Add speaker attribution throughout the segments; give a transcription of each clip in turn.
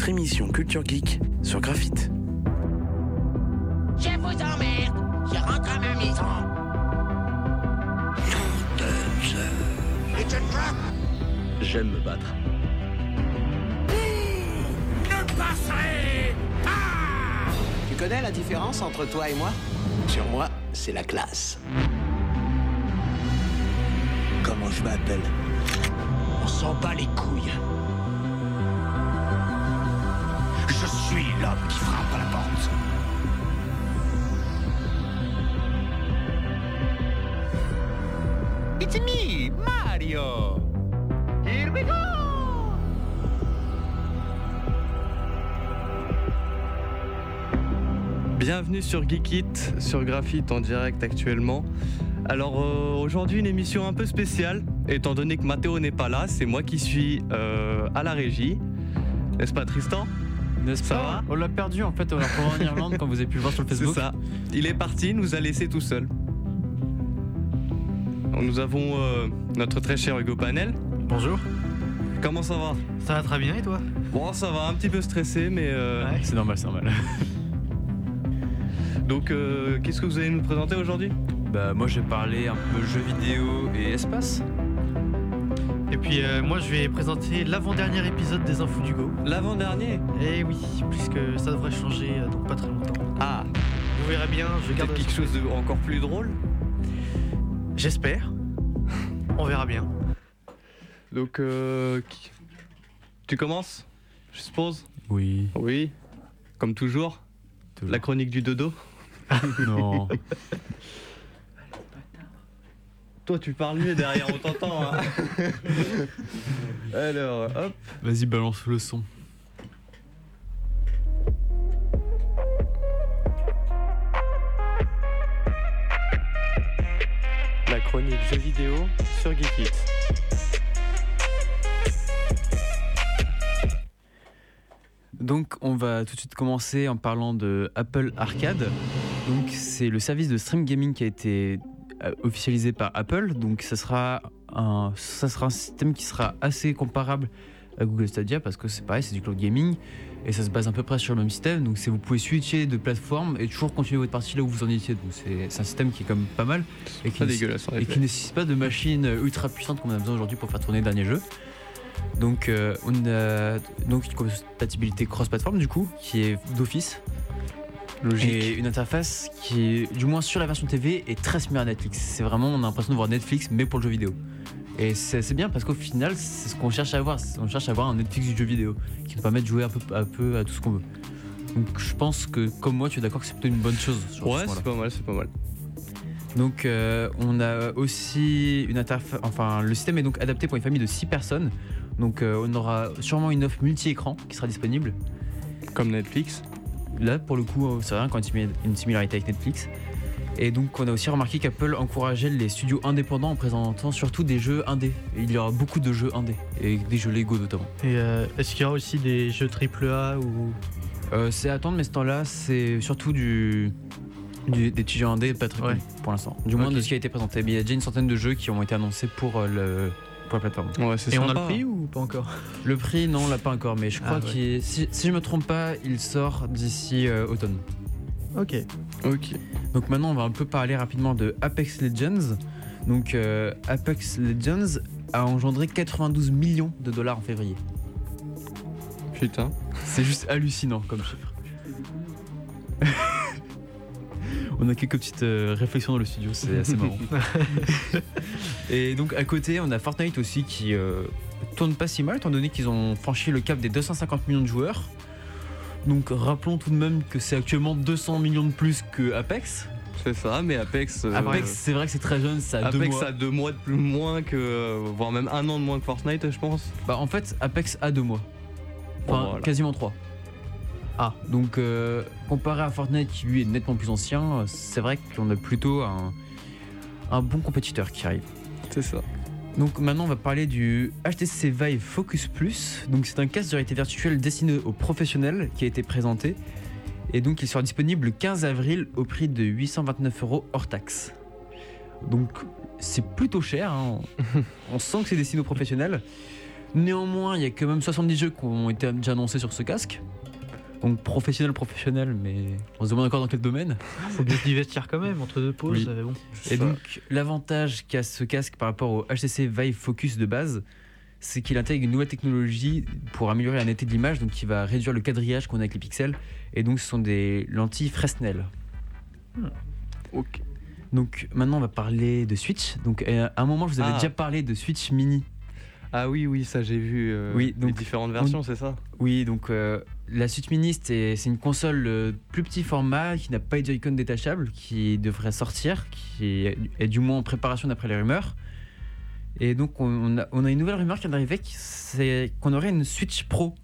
Speaker 1: votre émission Culture Geek sur Graphite.
Speaker 2: Je vous emmerde. Je rentre à ma maison.
Speaker 3: J'aime me battre.
Speaker 2: Ne pas.
Speaker 4: Tu connais la différence entre toi et moi? Sur moi, c'est la classe.
Speaker 3: Comment je m'appelle?
Speaker 2: On s'en bat les couilles. Qui frappe à la porte.
Speaker 5: It's me, Mario! Here we go!
Speaker 6: Bienvenue sur Geekit, sur Graphite en direct actuellement. Alors euh, aujourd'hui une émission un peu spéciale, étant donné que Mathéo n'est pas là, c'est moi qui suis euh, à la régie. N'est-ce pas Tristan?
Speaker 7: N'est-ce
Speaker 6: Ça
Speaker 7: pas
Speaker 6: va
Speaker 7: On l'a perdu en fait, on l'a retrouvé en Irlande quand vous avez pu le voir sur le
Speaker 6: C'est
Speaker 7: Facebook.
Speaker 6: ça. Il est parti, nous a laissé tout seul. Nous avons euh, notre très cher Hugo Panel.
Speaker 8: Bonjour.
Speaker 6: Comment ça va?
Speaker 8: Ça va très bien et toi?
Speaker 6: Bon ça va, un petit peu stressé mais... euh,
Speaker 8: Ouais.
Speaker 7: C'est normal, c'est normal.
Speaker 6: Donc euh, qu'est-ce que vous allez nous présenter aujourd'hui?
Speaker 7: Bah moi je vais parler un peu jeux vidéo et espace.
Speaker 8: Et puis euh, moi je vais présenter l'avant-dernier épisode des Infos du Go.
Speaker 6: L'avant-dernier
Speaker 8: Eh oui, puisque ça devrait changer euh, dans pas très longtemps.
Speaker 6: Ah,
Speaker 8: Vous verrez bien, je garde
Speaker 6: peut-être quelque chose de encore plus drôle
Speaker 8: J'espère. On verra bien.
Speaker 6: Donc, euh, qui- tu commences Je suppose
Speaker 7: Oui.
Speaker 6: Oui. Comme toujours,
Speaker 7: toujours.
Speaker 6: la chronique du dodo.
Speaker 7: Non.
Speaker 6: Toi, tu parles mieux derrière, on t'entend. hein. Alors, hop.
Speaker 7: Vas-y balance le son.
Speaker 6: La chronique jeux vidéo sur Geekit.
Speaker 7: Donc on va tout de suite commencer en parlant de Apple Arcade. Donc c'est le service de stream gaming qui a été officialisé par Apple. Donc ça sera un, ça sera un système qui sera assez comparable à Google Stadia parce que c'est pareil, c'est du cloud gaming et ça se base à peu près sur le même système. Donc vous pouvez switcher de plateforme et toujours continuer votre partie là où vous en étiez. Donc c'est un système qui est quand même pas mal et qui, ne- et qui nécessite pas de machines ultra puissantes comme on a besoin aujourd'hui pour faire tourner le dernier jeu. Donc euh, on a donc une compatibilité cross-platform du coup qui est d'office
Speaker 6: Logique.
Speaker 7: et une interface qui du moins sur la version TV est très similaire à Netflix. C'est vraiment on a l'impression de voir Netflix mais pour le jeu vidéo. Et c'est bien parce qu'au final c'est ce qu'on cherche à avoir. On cherche à avoir un Netflix du jeu vidéo qui nous permet de jouer un peu, un peu à tout ce qu'on veut. Donc je pense que comme moi tu es d'accord que c'est plutôt une bonne chose.
Speaker 6: Ouais, c'est pas mal, c'est pas mal.
Speaker 7: Donc euh, on a aussi une interface, enfin le système est donc adapté pour une famille de 6 personnes. Donc euh, on aura sûrement une offre multi-écran qui sera disponible.
Speaker 6: Comme Netflix.
Speaker 7: Là pour le coup euh, c'est il y a une similarité avec Netflix. Et donc on a aussi remarqué qu'Apple encourageait les studios indépendants en présentant surtout des jeux indés. Et il y aura beaucoup de jeux indés et des jeux Lego notamment.
Speaker 8: Et euh, est-ce qu'il y aura aussi des jeux AAA ou?
Speaker 7: Euh, c'est à attendre mais ce temps-là c'est surtout du, du- des petits jeux indés pas très
Speaker 8: Ouais.
Speaker 7: pour l'instant. Du moins de ce qui a été présenté. Mais il y a déjà une centaine de jeux qui ont été annoncés pour, le, pour la plateforme.
Speaker 6: Ouais, c'est
Speaker 8: Et on a le prix ou pas encore?
Speaker 7: Le prix, non, on l'a pas encore, mais je crois
Speaker 8: Ah, ouais.
Speaker 7: qu'il si, si je me trompe pas, il sort d'ici euh, automne.
Speaker 8: Ok.
Speaker 6: Ok.
Speaker 7: Donc maintenant, on va un peu parler rapidement de Apex Legends. Donc euh, Apex Legends a engendré 92 millions de dollars en février.
Speaker 6: Putain.
Speaker 7: C'est juste hallucinant comme chiffre. On a quelques petites euh, réflexions dans le studio, c'est assez marrant. Et donc à côté, on a Fortnite aussi qui euh, tourne pas si mal, étant donné qu'ils ont franchi le cap des 250 millions de joueurs. Donc rappelons tout de même que c'est actuellement 200 millions de plus que Apex.
Speaker 6: C'est ça, mais Apex. euh,
Speaker 7: Apex, c'est vrai que c'est très jeune, ça a deux
Speaker 6: Apex
Speaker 7: mois.
Speaker 6: a deux mois de plus moins que. voire même un an de moins que Fortnite, je pense.
Speaker 7: Bah en fait, Apex a deux mois. Enfin,
Speaker 6: Bon, voilà.
Speaker 7: quasiment trois. Ah, donc euh, comparé à Fortnite qui lui est nettement plus ancien, euh, c'est vrai qu'on a plutôt un, un bon compétiteur qui arrive.
Speaker 6: C'est ça.
Speaker 7: Donc maintenant on va parler du HTC Vive Focus Plus. Donc c'est un casque de réalité virtuelle destiné aux professionnels qui a été présenté. Et donc il sera disponible le 15 avril au prix de 829 euros hors taxe. Donc c'est plutôt cher, hein. on sent que c'est destiné aux professionnels. Néanmoins, il y a quand même 70 jeux qui ont été déjà annoncés sur ce casque. Donc professionnel, professionnel, mais on se demande encore dans quel domaine.
Speaker 8: Faut bien se divertir quand même entre deux pauses.
Speaker 7: Oui.
Speaker 8: euh, bon.
Speaker 7: Et donc, l'avantage qu'a ce casque par rapport au HTC Vive Focus de base, c'est qu'il intègre une nouvelle technologie pour améliorer la netteté de l'image, donc qui va réduire le quadrillage qu'on a avec les pixels. Et donc, ce sont des lentilles Fresnel.
Speaker 6: Ok.
Speaker 7: Donc, maintenant, on va parler de Switch. Donc, euh, à un moment, je vous avais
Speaker 6: Ah.
Speaker 7: déjà parlé de Switch Mini.
Speaker 6: Ah oui, oui, ça j'ai vu. euh,
Speaker 7: Oui,
Speaker 6: les
Speaker 7: donc-
Speaker 6: différentes versions, c'est ça?
Speaker 7: Oui, donc euh, la Switch Mini, c'est une console euh, plus petit format qui n'a pas de Joy-Con détachable, qui devrait sortir, qui est, est du moins en préparation d'après les rumeurs. Et donc on a, on a une nouvelle rumeur qui vient d'arriver, c'est qu'on aurait une Switch Pro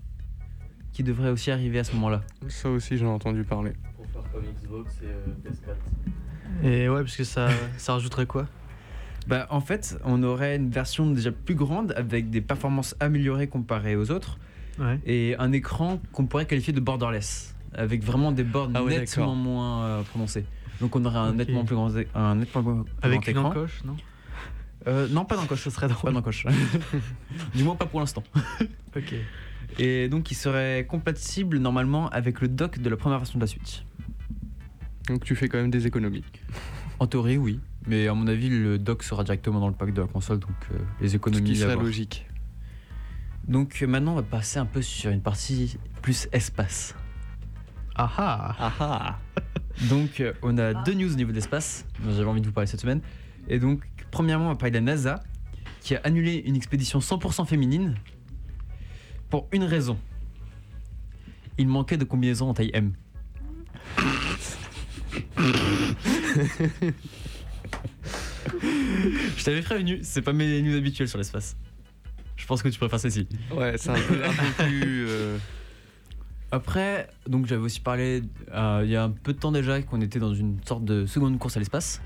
Speaker 7: qui devrait aussi arriver à ce moment-là.
Speaker 6: Ça aussi, j'en ai entendu parler.
Speaker 7: Pour faire comme Xbox et PS4.
Speaker 8: Et ouais, parce que ça, ça rajouterait quoi?
Speaker 7: Bah, en fait, on aurait une version déjà plus grande avec des performances améliorées comparées aux autres
Speaker 8: Ouais.
Speaker 7: et un écran qu'on pourrait qualifier de borderless avec vraiment des bords
Speaker 6: Ah ouais,
Speaker 7: nettement moins euh, prononcées. Donc on aurait un nettement plus grand, un nettement plus grand
Speaker 8: Avec une
Speaker 7: écran.
Speaker 8: encoche, non?
Speaker 7: Euh, non, pas d'encoche, ce serait pas d'encoche. du moins pas pour l'instant.
Speaker 8: Ok.
Speaker 7: Et donc il serait compatible normalement avec le dock de la première version de la Switch.
Speaker 6: Donc tu fais quand même des économies.
Speaker 7: En théorie, oui. Mais à mon avis, le dock sera directement dans le pack de la console, donc euh, les
Speaker 6: Ce
Speaker 7: économies.
Speaker 6: qui
Speaker 7: à
Speaker 6: serait
Speaker 7: voir.
Speaker 6: logique.
Speaker 7: Donc euh, maintenant, on va passer un peu sur une partie plus espace.
Speaker 8: Ah ah
Speaker 6: Ah ah
Speaker 7: Donc euh, on a deux news au niveau de l'espace dont j'avais envie de vous parler cette semaine. Et donc, premièrement, on va parler de la NASA qui a annulé une expédition 100% féminine pour une raison. Il manquait de combinaisons en taille M. Je t'avais prévenu, c'est pas mes news habituelles sur l'espace. Je pense que tu préfères celle-ci.
Speaker 6: Ouais, c'est un peu, un peu plus. euh,
Speaker 7: Après, donc j'avais aussi parlé euh, il y a un peu de temps déjà qu'on était dans une sorte de seconde course à l'espace.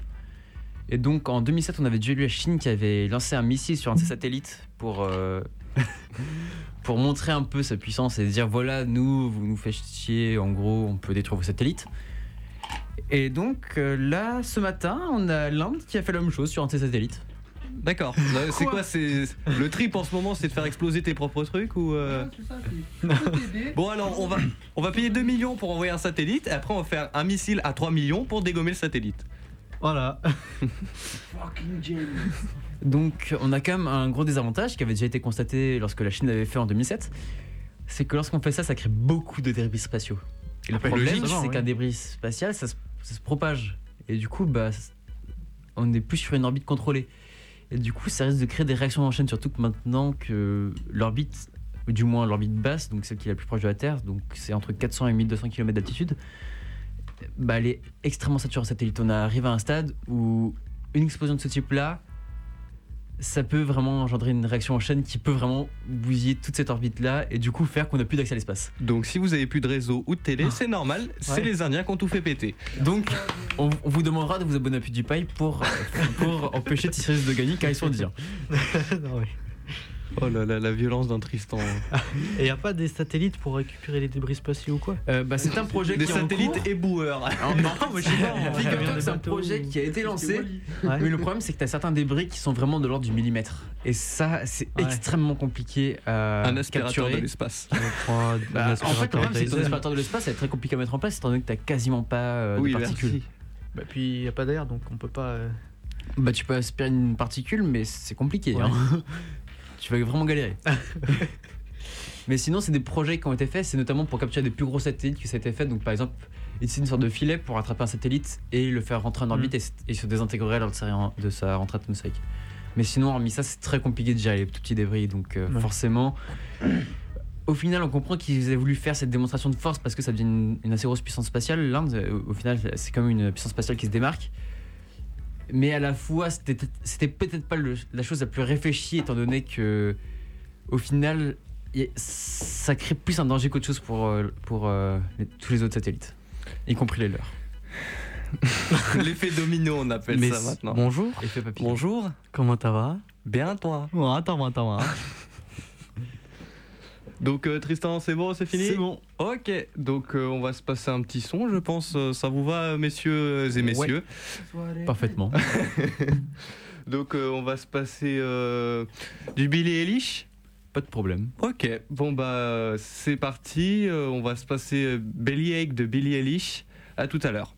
Speaker 7: Et donc en 2007, on avait déjà la Chine qui avait lancé un missile sur un de ses satellites pour, euh, pour montrer un peu sa puissance et dire voilà, nous, vous nous faites chier, en gros, on peut détruire vos satellites. Et donc euh, là, ce matin, on a l'Inde qui a fait la même chose sur un de ses satellites.
Speaker 6: D'accord. Là, C'est quoi C'est le trip en ce moment, c'est de faire exploser tes propres trucs ou euh, Bon alors on va on va payer 2 millions pour envoyer un satellite et après on va faire un missile à 3 millions pour dégommer le satellite.
Speaker 8: Voilà.
Speaker 7: Donc on a quand même un gros désavantage qui avait déjà été constaté lorsque la Chine l'avait fait en 2007. C'est que lorsqu'on fait ça, ça crée beaucoup de débris spatiaux. Et le problème, c'est
Speaker 8: oui.
Speaker 7: qu'un débris spatial, ça se, ça se propage. Et du coup, bah, on n'est plus sur une orbite contrôlée. Et du coup, ça risque de créer des réactions en chaîne, surtout que maintenant que l'orbite, du moins l'orbite basse, donc celle qui est la plus proche de la Terre, donc c'est entre 400 et 1200 km d'altitude, bah, elle est extrêmement saturée en satellite. On arrive à un stade où une explosion de ce type-là, ça peut vraiment engendrer une réaction en chaîne qui peut vraiment bousiller toute cette orbite-là et du coup faire qu'on n'a plus d'accès à l'espace.
Speaker 6: Donc si vous avez plus de réseau ou de télé, c'est normal, c'est
Speaker 8: Ouais.
Speaker 6: les Indiens qui ont tout fait péter.
Speaker 7: Donc, on, on vous demandera de vous abonner à PewDiePie pour, pour empêcher T-Series de gagner car ils sont indiens.
Speaker 8: Non, oui.
Speaker 6: Oh là là, la violence d'un Tristan.
Speaker 8: Et y a pas des satellites pour récupérer les débris spatiaux ou quoi?
Speaker 7: Euh, bah, c'est un projet
Speaker 6: Des
Speaker 7: qui est en
Speaker 6: satellites
Speaker 7: cours.
Speaker 6: éboueurs.
Speaker 7: Ah, non, je sais pas.
Speaker 8: Ouais,
Speaker 7: que c'est un projet qui a été lancé.
Speaker 8: Ouais.
Speaker 7: Mais le problème, c'est que tu as certains débris qui sont vraiment de l'ordre du millimètre. Et ça, c'est
Speaker 8: Ouais.
Speaker 7: extrêmement compliqué à
Speaker 6: Un aspirateur de l'espace.
Speaker 7: Bah, en fait, le problème, c'est que ton aspirateur de l'espace, c'est très compliqué à mettre en place, étant donné que tu quasiment pas euh,
Speaker 6: oui,
Speaker 7: de particules.
Speaker 6: merci.
Speaker 8: Bah, puis y a pas d'air donc on peut pas. euh,
Speaker 7: Bah, tu peux aspirer une particule, mais c'est compliqué.
Speaker 8: Ouais.
Speaker 7: hein. tu vas vraiment galérer. mais sinon, c'est des projets qui ont été faits, c'est notamment pour capturer des plus gros satellites que ça a été fait. Donc, par exemple, ici, une sorte de filet pour attraper un satellite et le faire rentrer en orbite et, et se désintégrer lors de sa, de sa rentrée atmosphérique. Mais sinon, hormis ça, c'est très compliqué de gérer les tout petits débris. Donc, euh,
Speaker 8: Ouais.
Speaker 7: forcément. Au final, on comprend qu'ils aient voulu faire cette démonstration de force parce que ça devient une, une assez grosse puissance spatiale. L'Inde, au final, c'est même une puissance spatiale qui se démarque. Mais à la fois, c'était c'était peut-être pas le- la chose la plus réfléchie, étant donné que, au final, ça crée plus un danger qu'autre chose pour, euh, pour euh, les- tous les autres satellites, y compris les leurs.
Speaker 6: L'effet domino, on appelle
Speaker 8: Mais
Speaker 6: ça maintenant.
Speaker 8: Bonjour.
Speaker 7: Effet papillon.
Speaker 6: Bonjour,
Speaker 8: Comment ça va?
Speaker 6: Bien toi.
Speaker 8: Bon, attends, attends. hein.
Speaker 6: Donc euh, Tristan, c'est bon, c'est fini?
Speaker 7: C'est bon.
Speaker 6: Ok, donc euh, on va se passer un petit son, je pense. euh, ça vous va, messieurs et messieurs
Speaker 7: Parfaitement.
Speaker 6: Donc euh, on va se passer euh, du Billy Eilish
Speaker 7: Pas de problème.
Speaker 6: Ok, bon bah c'est parti, on va se passer euh, Bellyache de Billie Eilish. À tout à l'heure.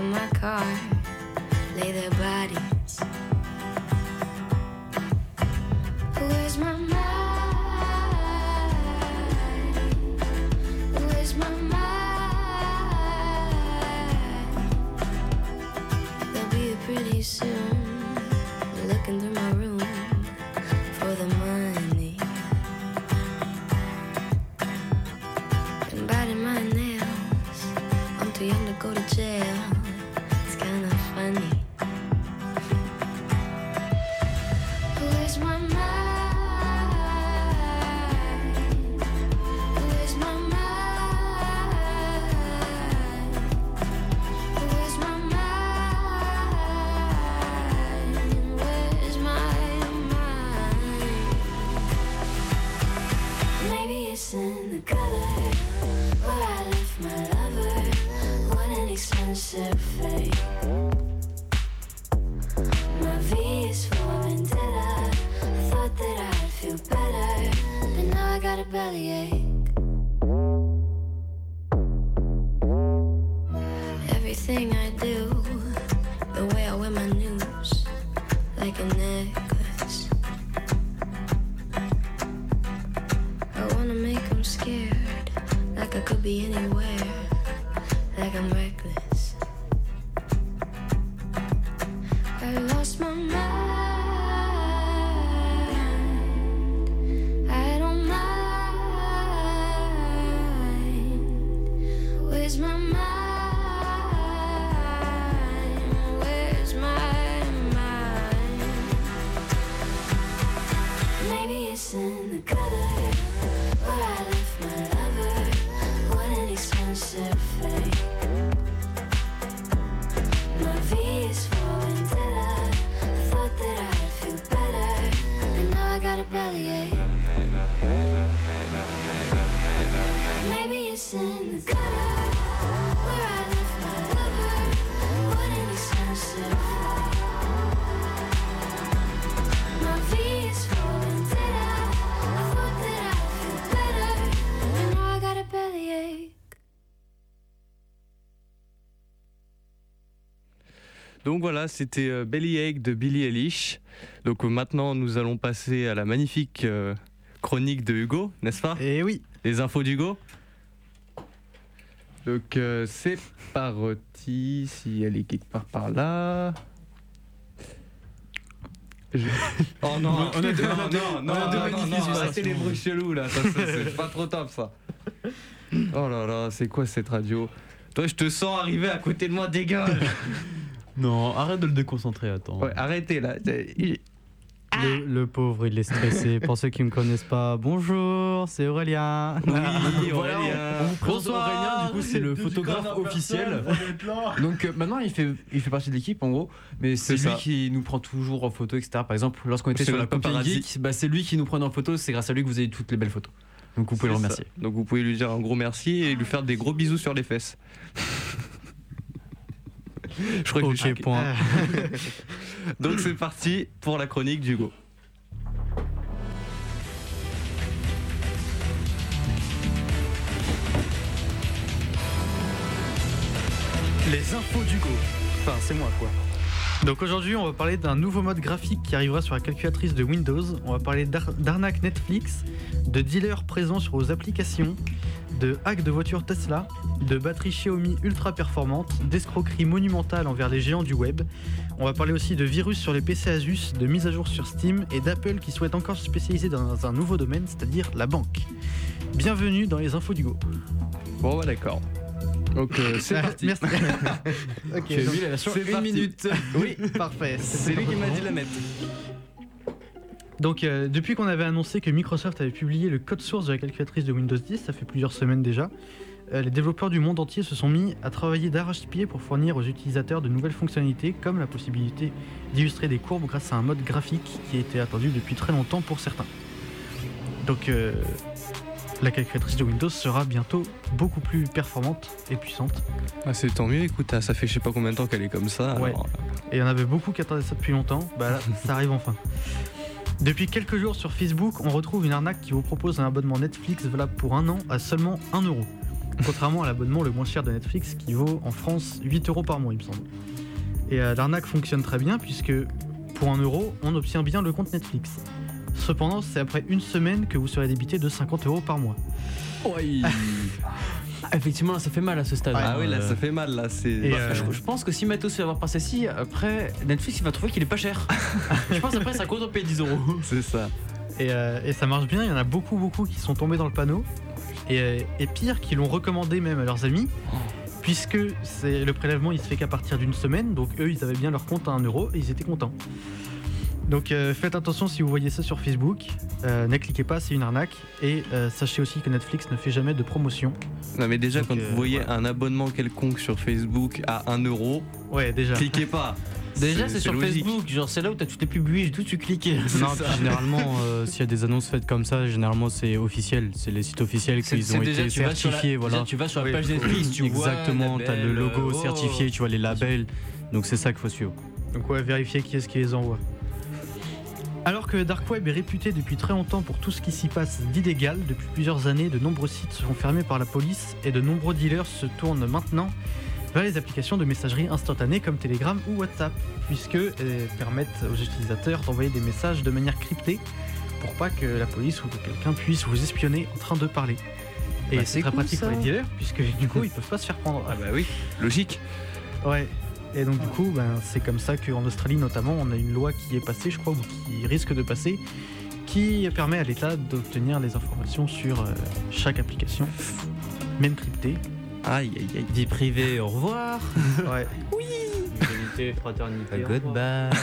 Speaker 9: In my car, lay their bodies. Where's my mind? Where's my mind? They'll be pretty soon. Looking through my
Speaker 6: Donc voilà, c'était euh, Bellyache de Billie Eilish. Donc euh, maintenant, nous allons passer à la magnifique euh, chronique de Hugo, n'est-ce pas?
Speaker 8: Et oui,
Speaker 6: Les infos d'Hugo. Donc euh, c'est parti, si elle est quelque part par là. Je- Oh non,
Speaker 7: On a deux-
Speaker 6: non,
Speaker 7: on a deux-
Speaker 6: non,
Speaker 7: on
Speaker 6: non,
Speaker 7: a deux
Speaker 6: non,
Speaker 7: magnifiques
Speaker 6: non,
Speaker 7: illustrations.
Speaker 6: arrêtez les bruits chelous là, ça, ça, c'est pas trop top ça. Oh là là, c'est quoi cette radio? Toi, je te sens arriver à côté de moi, dégage
Speaker 7: Non, arrête de le déconcentrer, attends.
Speaker 6: Ouais, arrêtez là. Il-
Speaker 10: Le, le pauvre, il est stressé. Pour ceux qui me connaissent pas, bonjour, c'est Aurélien.
Speaker 6: Oui,
Speaker 7: Voilà,
Speaker 6: Aurélien.
Speaker 7: on vous présente
Speaker 10: Bonsoir.
Speaker 7: Aurélien, du coup c'est le photographe officiel. Donc euh, maintenant il fait, il fait partie de l'équipe en gros, mais c'est lui
Speaker 6: ça.
Speaker 7: qui nous prend toujours en photo, etc. Par exemple, lorsqu'on était sur la
Speaker 6: paparazzi.
Speaker 7: Geek, bah, c'est lui qui nous prenait en photo, c'est grâce à lui que vous avez toutes les belles photos. Donc vous pouvez le remercier.
Speaker 6: ça. Donc vous pouvez lui dire un gros merci et lui faire des gros bisous sur les fesses. Je crois que j'ai
Speaker 10: point.
Speaker 6: Donc c'est parti pour la chronique d'Hugo.
Speaker 8: les infos d'Hugo. Enfin, c'est moi quoi. Donc aujourd'hui, on va parler d'un nouveau mode graphique qui arrivera sur la calculatrice de Windows. On va parler d'ar- d'arnaque Netflix, de dealers présents sur vos applications, de hacks de voitures Tesla, de batteries Xiaomi ultra performantes, d'escroqueries monumentales envers les géants du web. On va parler aussi de virus sur les PC Asus, de mise à jour sur Steam et d'Apple qui souhaite encore se spécialiser dans un nouveau domaine, c'est-à-dire la banque. Bienvenue dans les infos d'Hugo.
Speaker 6: Bon bah d'accord. Donc euh, c'est parti.
Speaker 8: Merci. ok, donc-
Speaker 7: la une
Speaker 6: parti.
Speaker 7: minute.
Speaker 6: Oui,
Speaker 8: parfait.
Speaker 6: c'est lui qui m'a dit de la mettre.
Speaker 8: Donc, euh, depuis qu'on avait annoncé que Microsoft avait publié le code source de la calculatrice de Windows 10, ça fait plusieurs semaines déjà, euh, les développeurs du monde entier se sont mis à travailler d'arrache-pied pour fournir aux utilisateurs de nouvelles fonctionnalités, comme la possibilité d'illustrer des courbes grâce à un mode graphique qui était attendu depuis très longtemps pour certains. Donc, euh, la calculatrice de Windows sera bientôt beaucoup plus performante et puissante.
Speaker 6: Ah, c'est tant mieux, écoute, ça fait je sais pas combien de temps qu'elle est comme ça.
Speaker 8: Ouais.
Speaker 6: alors,
Speaker 8: Et il y en avait beaucoup qui attendaient ça depuis longtemps. Bah là, ça arrive enfin. Depuis quelques jours sur Facebook, on retrouve une arnaque qui vous propose un abonnement Netflix valable pour un an à seulement 1 euro. Contrairement à l'abonnement le moins cher de Netflix qui vaut en France 8 euros par mois, il me semble. Et euh, l'arnaque fonctionne très bien puisque pour 1 euro, on obtient bien le compte Netflix. Cependant, c'est après une semaine que vous serez débité de 50 euros par mois.
Speaker 7: Effectivement, là, ça fait mal à ce stade.
Speaker 6: Ah
Speaker 7: hein,
Speaker 6: oui, là,
Speaker 7: euh.
Speaker 6: ça fait mal, là. C'est.
Speaker 8: Et,
Speaker 7: Bah,
Speaker 8: euh,
Speaker 7: je, je pense que si Matos fait avoir passé ci, après Netflix il va trouver qu'il est pas cher. je pense après ça compte on paye 10 euros.
Speaker 6: C'est ça.
Speaker 8: Et, euh, et ça marche bien, il y en a beaucoup, beaucoup qui sont tombés dans le panneau. Et, et pire, qui l'ont recommandé même à leurs amis. Puisque c'est le prélèvement il se fait qu'à partir d'une semaine, donc eux ils avaient bien leur compte à 1 euro et ils étaient contents. Donc euh, faites attention si vous voyez ça sur Facebook, euh, ne cliquez pas, c'est une arnaque. Et euh, sachez aussi que Netflix ne fait jamais de promotion.
Speaker 6: Non, mais déjà,
Speaker 8: Donc,
Speaker 6: quand
Speaker 8: euh,
Speaker 6: vous voyez un abonnement quelconque sur Facebook à 1 euro,
Speaker 8: Ouais, déjà.
Speaker 6: cliquez pas.
Speaker 7: Déjà c'est sur
Speaker 6: logique.
Speaker 7: Facebook, genre c'est là où t'as toutes les pubs et tout tu cliques.
Speaker 10: Non, puis généralement, euh, s'il y a des annonces faites comme ça, généralement c'est officiel. C'est les sites officiels qu'ils ont
Speaker 7: déjà,
Speaker 10: été
Speaker 7: tu vas sur la-
Speaker 10: certifiés.
Speaker 7: déjà,
Speaker 10: Voilà.
Speaker 7: tu vas sur la page Netflix, tu vois.
Speaker 10: Exactement, t'as le logo
Speaker 7: euh,
Speaker 10: certifié, tu vois les labels. Donc c'est ça qu'il faut suivre.
Speaker 8: Donc ouais, vérifiez qui est-ce qui les envoie. Alors que le Dark Web est réputé depuis très longtemps pour tout ce qui s'y passe d'illégal, depuis plusieurs années, de nombreux sites se font fermer par la police et de nombreux dealers se tournent maintenant vers les applications de messagerie instantanée comme Telegram ou WhatsApp, puisque elles permettent aux utilisateurs d'envoyer des messages de manière cryptée pour pas que la police ou que quelqu'un puisse vous espionner en train de parler. Et
Speaker 7: Bah,
Speaker 8: c'est
Speaker 7: c'est
Speaker 8: très
Speaker 7: cool,
Speaker 8: pratique
Speaker 7: ça.
Speaker 8: pour les dealers, puisque du coup ils peuvent pas se faire prendre.
Speaker 6: Ah bah oui, logique.
Speaker 8: Ouais. Et donc du coup, ben, c'est comme ça qu'en Australie notamment, on a une loi qui est passée, je crois, ou qui risque de passer, qui permet à l'État d'obtenir les informations sur euh, chaque application, même cryptée.
Speaker 6: Aïe, aïe, aïe.
Speaker 7: Vie privée, au revoir.
Speaker 8: Ouais.
Speaker 10: Égalité, fraternité.
Speaker 7: Goodbye.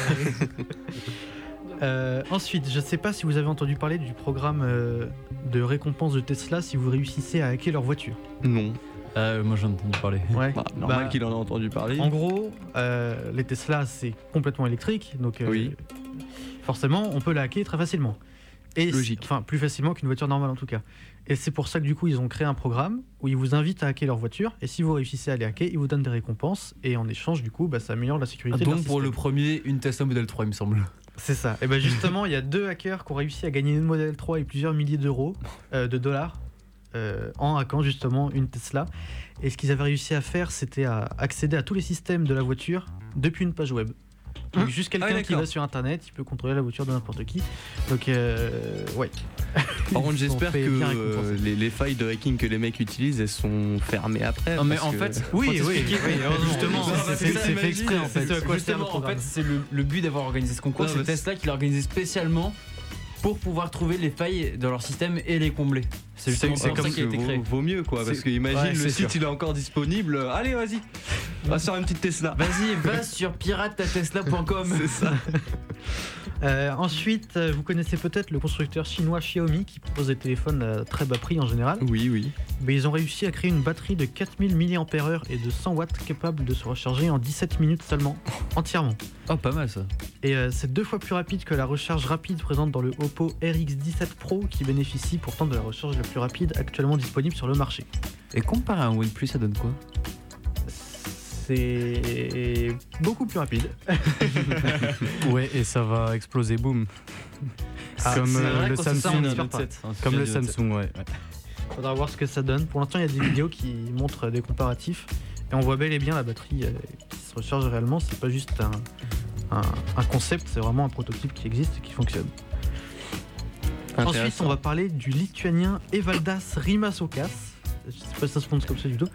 Speaker 8: Euh, ensuite, je sais pas si vous avez entendu parler du programme euh, de récompense de Tesla si vous réussissez à hacker leur voiture.
Speaker 6: Non.
Speaker 7: Euh, moi j'en ai entendu parler.
Speaker 8: Ouais.
Speaker 6: Bah, normal
Speaker 8: Bah,
Speaker 6: qu'il en ait entendu parler.
Speaker 8: En gros, euh, les Tesla, c'est complètement électrique, donc euh,
Speaker 6: Oui.
Speaker 8: forcément, on peut la hacker très facilement. Et
Speaker 6: Logique.
Speaker 8: Enfin, plus facilement qu'une voiture normale en tout cas. Et c'est pour ça que du coup, ils ont créé un programme où ils vous invitent à hacker leur voiture. Et si vous réussissez à les hacker, ils vous donnent des récompenses. Et en écge, du coup, bah, ça améliore la sécurité. de leur
Speaker 7: Donc pour le premier, une Tesla Model 3 il me semble.
Speaker 8: C'est ça. Et ben justement, il y a deux hackers qui ont réussi à gagner une Model 3 et plusieurs milliers d'euros, euh, de dollars, euh, en hackant justement une Tesla. Et ce qu'ils avaient réussi à faire, c'était à accéder à tous les systèmes de la voiture depuis une page web. Donc, juste quelqu'un
Speaker 6: Ah oui,
Speaker 8: qui va sur internet, il peut contrôler la voiture de n'importe qui. Donc, euh, ouais.
Speaker 6: Par contre, j'espère que euh, les, les failles de hacking que les mecs utilisent, elles sont fermées après.
Speaker 7: Non mais en
Speaker 6: que-
Speaker 7: fait,
Speaker 8: Oui, oui, oui,
Speaker 7: justement, c'est-
Speaker 8: fait exprès, en fait.
Speaker 7: Justement, en fait, c'est le, le but d'avoir organisé ce concours, c'est Tesla qui l'a organisé spécialement pour pouvoir trouver les failles dans leur système et les combler. C'est justement
Speaker 6: c'est
Speaker 7: pour ça
Speaker 6: comme
Speaker 7: qu'il a été
Speaker 6: vaut,
Speaker 7: créé.
Speaker 6: vaut mieux quoi, parce que imagine
Speaker 8: Ouais,
Speaker 6: le site
Speaker 8: sûr.
Speaker 6: il est encore disponible. Allez, vas-y, va sur une petite Tesla.
Speaker 7: Vas-y, va sur pirate-tesla.com.
Speaker 6: C'est ça.
Speaker 8: Euh, ensuite, euh, vous connaissez peut-être le constructeur chinois Xiaomi qui propose des téléphones à très bas prix en général.
Speaker 6: Oui, oui.
Speaker 8: Mais ils ont réussi à créer une batterie de 4000 mAh et de 100 watts capable de se recharger en 17 minutes seulement, entièrement.
Speaker 7: Oh, pas mal ça.
Speaker 8: Et euh, c'est deux fois plus rapide que la recharge rapide présente dans le Oppo RX17 Pro qui bénéficie pourtant de la recharge la plus rapide actuellement disponible sur le marché.
Speaker 7: Et comparé à un OnePlus, ça donne quoi?
Speaker 8: C'est beaucoup plus rapide.
Speaker 10: Ouais, et ça va exploser, boum.
Speaker 8: Ah,
Speaker 10: comme euh, le Samsung.
Speaker 8: pas.
Speaker 10: Comme le Samsung, ouais. ouais.
Speaker 8: Faudra voir ce que ça donne. Pour l'instant, il y a des vidéos qui montrent des comparatifs et on voit bel et bien la batterie euh, qui se recharge réellement. C'est pas juste un, un- un concept, c'est vraiment un prototype qui existe et qui fonctionne. Ensuite, on va parler du lituanien Evaldas Rimasokas, je sais pas si ça se prononce comme ça du tout,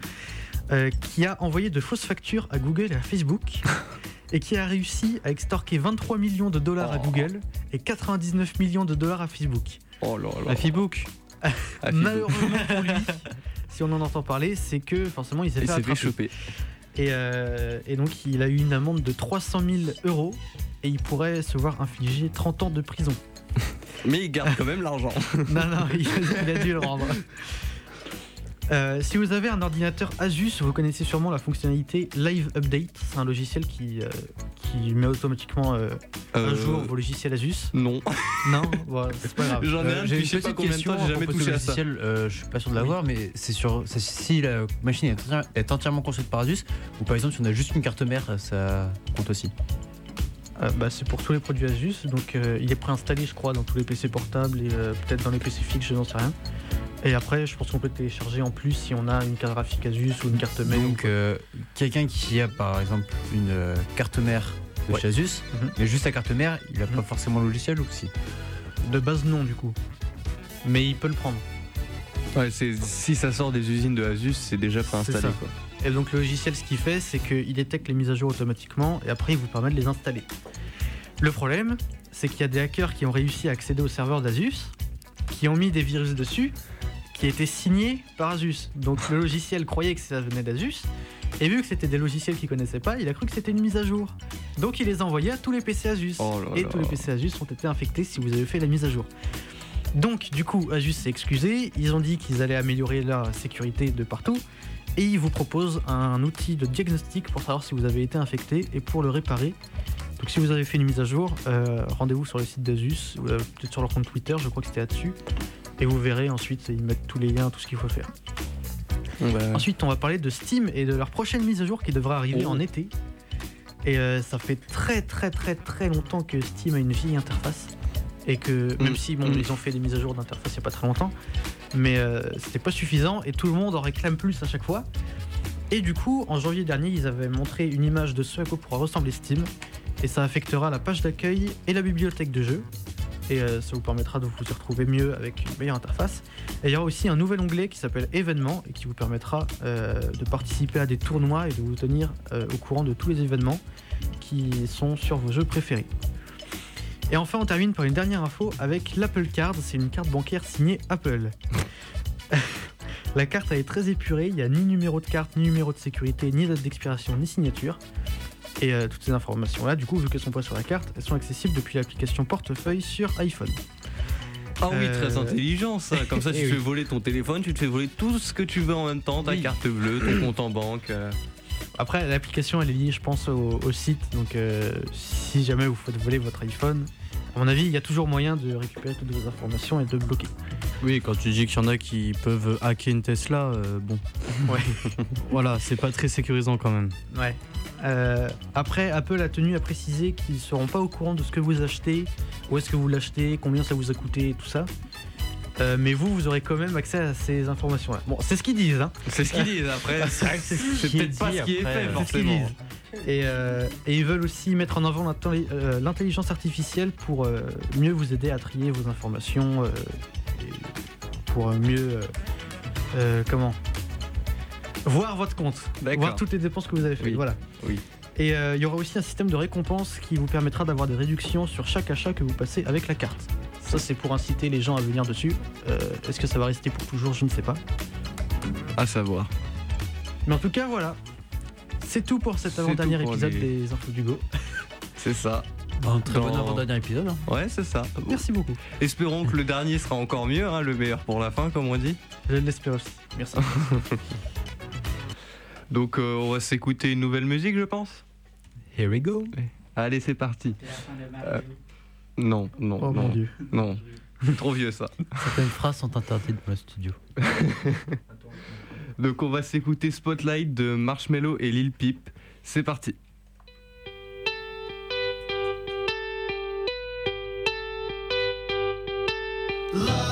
Speaker 8: euh, qui a envoyé de fausses factures à Google et à Facebook et qui a réussi à extorquer 23 millions de dollars à
Speaker 6: Oh.
Speaker 8: Google et 99 millions de dollars à Facebook.
Speaker 6: Oh là là. Ah, Fibo.
Speaker 8: Malheureusement pour lui, si on en entend parler, c'est que forcément il s'est fait
Speaker 6: choper.
Speaker 8: Et, euh, et donc il a eu une amende de 300 000 euros et il pourrait se voir infliger 30 ans de prison.
Speaker 6: Mais il garde quand même l'argent.
Speaker 8: non, non, il a dû le rendre. Euh, si vous avez un ordinateur Asus, vous connaissez sûrement la fonctionnalité Live Update. C'est un logiciel qui, euh, qui met automatiquement euh, à
Speaker 6: Euh,
Speaker 8: jour vos logiciels Asus.
Speaker 6: Non.
Speaker 8: Non, c'est pas grave.
Speaker 6: J'en ai un
Speaker 7: J'ai une
Speaker 6: je sais pas
Speaker 7: petite
Speaker 6: combien de
Speaker 7: question
Speaker 6: temps, j'ai
Speaker 7: à
Speaker 6: jamais
Speaker 7: propos de
Speaker 6: touché à ça.
Speaker 7: logiciel. euh, je suis pas sûr de l'avoir, mais c'est sur si la machine est, entière- est entièrement construite par Asus, ou par exemple si on a juste une carte mère, ça compte aussi.
Speaker 8: Euh, bah, c'est pour tous les produits Asus, donc euh, il est préinstallé, je crois, dans tous les PC portables et euh, peut-être dans les PC fixes, je n'en sais rien. Et après, je pense qu'on peut télécharger en plus si on a une carte graphique Asus ou une carte mère.
Speaker 7: Donc euh, quelqu'un qui a par exemple une euh, carte mère de
Speaker 8: Ouais.
Speaker 7: chez Asus,
Speaker 8: Mhm.
Speaker 7: mais juste la carte mère, il a pas
Speaker 8: Mhm.
Speaker 7: forcément le logiciel ou si
Speaker 8: De base, non, du coup. Mais il peut le prendre.
Speaker 6: Ouais, c'est- si ça sort des usines de Asus, c'est déjà préinstallé.
Speaker 8: ça.
Speaker 6: Quoi.
Speaker 8: Et donc le logiciel, ce qu'il fait, c'est qu'il détecte les mises à jour automatiquement et après il vous permet de les installer. Le problème, c'est qu'il y a des hackers qui ont réussi à accéder au serveur d'Asus, qui ont mis des virus dessus, qui étaient signés par Asus. Donc le logiciel croyait que ça venait d'Asus, et vu que c'était des logiciels qu'il connaissait pas, il a cru que c'était une mise à jour. Donc il les a envoyés à tous les PC Asus.
Speaker 6: Oh là
Speaker 8: et
Speaker 6: là.
Speaker 8: tous les PC Asus ont été infectés si vous avez fait la mise à jour. Donc du coup, Asus s'est excusé, ils ont dit qu'ils allaient améliorer la sécurité de partout, et ils vous proposent un outil de diagnostic pour savoir si vous avez été infecté et pour le réparer. Donc si vous avez fait une mise à jour, euh, rendez-vous sur le site d'Asus, ou euh, peut-être sur leur compte Twitter, je crois que c'était là-dessus, et vous verrez ensuite, ils mettent tous les liens, tout ce qu'il faut faire. Ensuite, on va parler de Steam et de leur prochaine mise à jour qui devra arriver
Speaker 6: Oh.
Speaker 8: en été. Et euh, ça fait très très très très longtemps que Steam a une vieille interface. Et que même
Speaker 6: Mm.
Speaker 8: si bon,
Speaker 6: Mm.
Speaker 8: ils ont fait des mises à jour d'interface il n'y a pas très longtemps, mais euh, c'était pas suffisant et tout le monde en réclame plus à chaque fois. Et du coup, en janvier dernier, ils avaient montré une image de ce à quoi pourra ressembler Steam. Et ça affectera la page d'accueil et la bibliothèque de jeux. Et euh, ça vous permettra de vous y retrouver mieux avec une meilleure interface. Il y aura aussi un nouvel onglet qui s'appelle événements et qui vous permettra euh, de participer à des tournois et de vous tenir euh, au courant de tous les événements qui sont sur vos jeux préférés. Et enfin, on termine par une dernière info avec l'Apple Card. C'est une carte bancaire signée Apple. La carte est très épurée, il n'y a ni numéro de carte, ni numéro de sécurité, ni date d'expiration, ni signature. Et euh, toutes ces informations-là, du coup, vu qu'elles sont pas sur la carte, elles sont accessibles depuis l'application portefeuille sur iPhone.
Speaker 6: Ah oui, très
Speaker 8: Euh,
Speaker 6: intelligent ça. Comme ça, tu
Speaker 8: eh
Speaker 6: te fais
Speaker 8: oui.
Speaker 6: voler ton téléphone, tu te fais voler tout ce que tu veux en même temps, ta
Speaker 8: Oui.
Speaker 6: carte bleue, ton compte en banque. euh.
Speaker 8: Après, l'application elle est liée, je pense, au, au site. Donc, euh, si jamais vous faites voler votre iPhone, à mon avis, il y a toujours moyen de récupérer toutes vos informations et de bloquer.
Speaker 10: Oui, quand tu dis qu'il y en a qui peuvent hacker une Tesla, euh, bon.
Speaker 8: Ouais.
Speaker 10: voilà, c'est pas très sécurisant quand même.
Speaker 8: Ouais. Euh, après, Apple a tenu à préciser qu'ils ne seront pas au courant de ce que vous achetez, où est-ce que vous l'achetez, combien ça vous a coûté, et tout ça. Euh, mais vous, vous aurez quand même accès à ces informations-là. Bon, c'est ce qu'ils disent, hein.
Speaker 6: C'est ce qu'ils disent après.
Speaker 8: C'est ce
Speaker 6: peut-être pas ce qui est fait, forcément.
Speaker 8: disent. Et, euh, et ils veulent aussi mettre en avant l'intelli- l'intelligence artificielle pour euh, mieux vous aider à trier vos informations, euh, pour mieux, euh, euh, comment, voir votre compte, voir toutes les dépenses que vous avez faites.
Speaker 6: Oui.
Speaker 8: Voilà.
Speaker 6: Oui.
Speaker 8: Et euh, il y aura aussi un système de récompense qui vous permettra d'avoir des réductions sur chaque achat que vous passez avec la carte. Ça, c'est pour inciter les gens à venir dessus. Euh, Est-ce que ça va rester pour toujours? Je ne sais pas.
Speaker 6: À savoir.
Speaker 8: Mais en tout cas, voilà. C'est tout pour cet avant-dernier épisode
Speaker 6: les-
Speaker 8: des Infos du Go.
Speaker 6: C'est ça.
Speaker 7: Un très bon
Speaker 6: Dans-
Speaker 7: avant-dernier épisode. hein.
Speaker 6: Ouais, c'est ça.
Speaker 8: Merci beaucoup.
Speaker 6: Espérons que le dernier sera encore mieux, hein, le meilleur pour la fin, comme on dit.
Speaker 8: Je l'espère aussi. Merci.
Speaker 6: Donc, euh, on va s'écouter une nouvelle musique, je pense.
Speaker 7: Here we go.
Speaker 6: Allez, c'est parti. Euh, non, non,
Speaker 8: Oh
Speaker 6: non,
Speaker 8: mon dieu.
Speaker 6: non. Trop vieux ça.
Speaker 7: Certaines phrases sont interdites dans le studio.
Speaker 6: Donc, on va s'écouter Spotlight de Marshmello et Lil Peep. C'est parti.
Speaker 11: Love